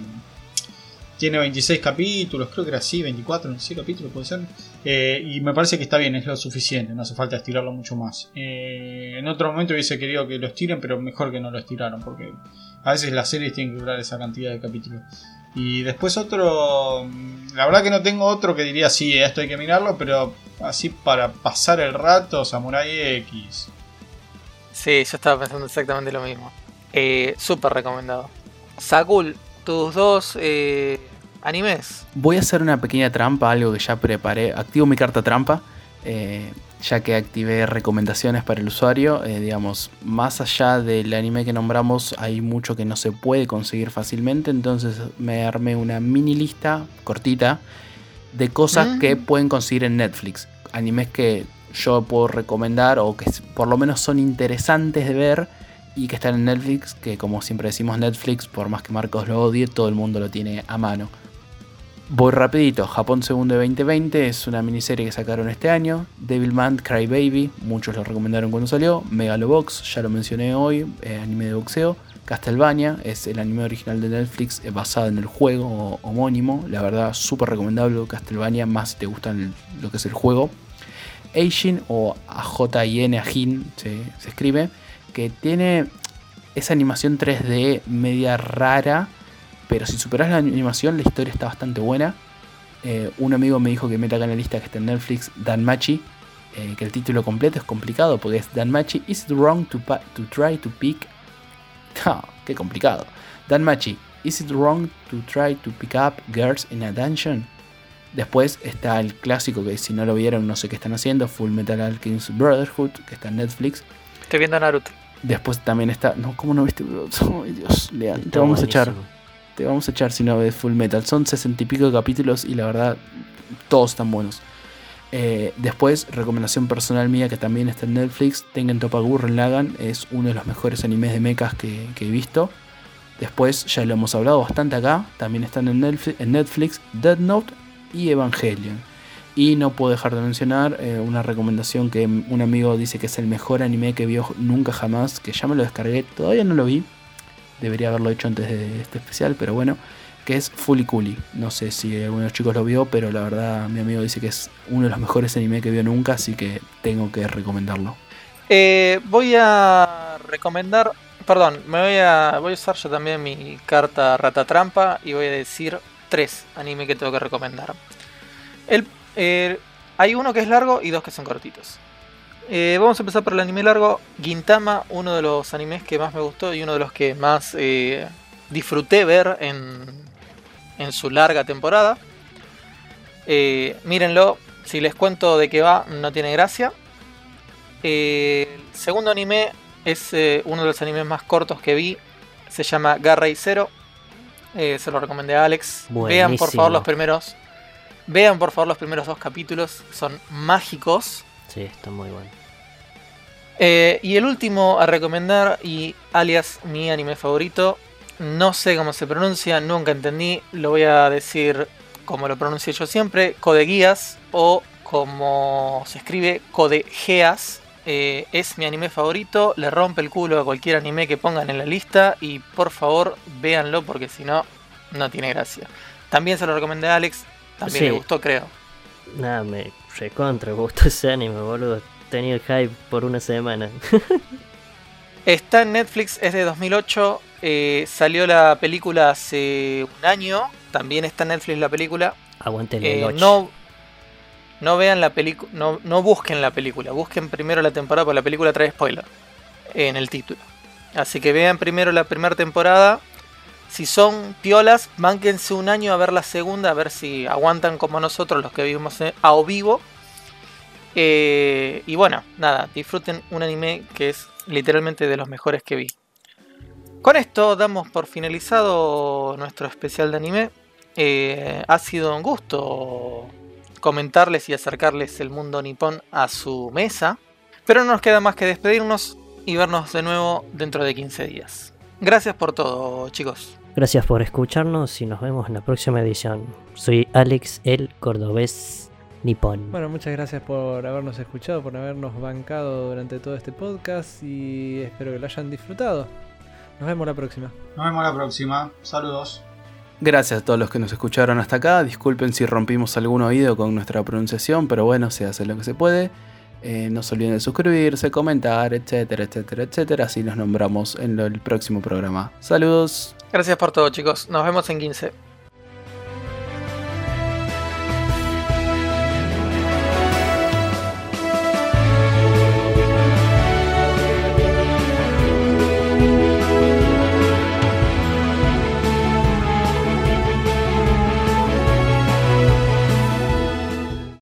Tiene 26 capítulos, creo que era así, 24, 26 capítulos puede ser. Eh, y me parece que está bien, es lo suficiente, no hace falta estirarlo mucho más. Eh, en otro momento hubiese querido que lo estiren, pero mejor que no lo estiraron, porque a veces las series tienen que durar esa cantidad de capítulos. Y después otro. La verdad que no tengo otro que diría sí, esto hay que mirarlo, pero así para pasar el rato, Samurai X. Sí, yo estaba pensando exactamente lo mismo. Eh, Súper recomendado. Sakul, tus dos eh, animes. Voy a hacer una pequeña trampa, algo que ya preparé. Activo mi carta trampa, eh, ya que activé recomendaciones para el usuario. Eh, digamos, más allá del anime que nombramos, hay mucho que no se puede conseguir fácilmente. Entonces me armé una mini lista cortita de cosas Mm. que pueden conseguir en Netflix. Animes que yo puedo recomendar o que por lo menos son interesantes de ver y que están en Netflix, que como siempre decimos Netflix, por más que Marcos lo odie, todo el mundo lo tiene a mano. Voy rapidito, Japón Segundo de 2020 es una miniserie que sacaron este año, Devilman Crybaby, muchos lo recomendaron cuando salió, Megalobox, ya lo mencioné hoy, eh, anime de boxeo, Castlevania es el anime original de Netflix eh, basado en el juego homónimo, la verdad súper recomendable. Castlevania, más si te gusta el- lo que es el juego. Eishin o AJIN, Ajin se, se escribe, que tiene esa animación 3D media rara, pero si superas la animación la historia está bastante buena. Eh, un amigo me dijo que meta acá en la lista que está en Netflix, Danmachi, eh, que el título completo es complicado porque es Danmachi, is it wrong to, to try to pick... Qué complicado. Danmachi, is it wrong to try to pick up girls in a dungeon? Después está el clásico que si no lo vieron no sé qué están haciendo, Full Metal Alchemist Brotherhood, que está en Netflix. Estoy viendo Naruto. Después también está... No, ¿cómo no viste? Ay, Dios, Lean, te vamos a echar. Te vamos a echar si no ves Full Metal. Son sesenta y pico de capítulos y la verdad, todos están buenos. Eh, después, recomendación personal mía que también está en Netflix: Tengen Toppa Gurren Lagann. Es uno de los mejores animes de mechas que, que he visto. Después, ya lo hemos hablado bastante acá. También están en Netflix, en Netflix Dead Note y Evangelion. Y no puedo dejar de mencionar eh, una recomendación que un amigo dice que es el mejor anime que vio nunca jamás. Que ya me lo descargué, todavía no lo vi. Debería haberlo hecho antes de este especial, pero bueno, que es Cooley. No sé si alguno de los chicos lo vio, pero la verdad mi amigo dice que es uno de los mejores anime que vio nunca, así que tengo que recomendarlo. Eh, voy a recomendar. Perdón, me voy a. Voy a usar yo también mi carta rata trampa y voy a decir tres anime que tengo que recomendar. El, eh, hay uno que es largo y dos que son cortitos. Eh, vamos a empezar por el anime largo. Gintama, uno de los animes que más me gustó y uno de los que más eh, disfruté ver en, en su larga temporada. Mírenlo, si les cuento de qué va, no tiene gracia. El segundo anime es uno de los animes más cortos que vi. Se llama Garra y Zero. Se lo recomendé a Alex. Vean por favor los primeros. Vean por favor los primeros dos capítulos. Son mágicos. Sí, está muy bueno. Eh, y el último a recomendar, y alias mi anime favorito, no sé cómo se pronuncia, nunca entendí, lo voy a decir como lo pronuncio yo siempre, Code Geass o como se escribe Code Geass. Eh, es mi anime favorito, le rompe el culo a cualquier anime que pongan en la lista y por favor véanlo porque si no, no tiene gracia. También se lo recomendé a Alex, también Sí. le gustó creo. Nada, me recontra gustó ese anime, boludo. Tenía el hype por una semana. Está en Netflix, es de 2008. eh, salió la película hace un año. También está en Netflix la película. Aguante el Eh, no, no vean la película, no, no busquen la película, busquen primero la temporada porque la película trae spoiler en el título. Así que vean primero la primera temporada. Si son piolas, mánquense un año a ver la segunda, a ver si aguantan como nosotros los que vivimos a o vivo. Eh, y bueno, nada, disfruten un anime que es literalmente de los mejores que vi. Con esto damos por finalizado nuestro especial de anime. Eh, ha sido un gusto comentarles y acercarles el mundo nipón a su mesa. Pero no nos queda más que despedirnos y vernos de nuevo dentro de 15 días. Gracias por todo, chicos. Gracias por escucharnos y nos vemos en la próxima edición. Soy Alex el Cordobés Nipón. Bueno, muchas gracias por habernos escuchado, por habernos bancado durante todo este podcast y espero que lo hayan disfrutado. Nos vemos la próxima. Nos vemos la próxima. Saludos. Gracias a todos los que nos escucharon hasta acá. Disculpen si rompimos algún oído con nuestra pronunciación, pero bueno, se hace lo que se puede. Eh, no se olviden de suscribirse, comentar, etcétera, etcétera, etcétera. Así nos nombramos en el próximo programa. Saludos. Gracias por todo, chicos. Nos vemos en 15.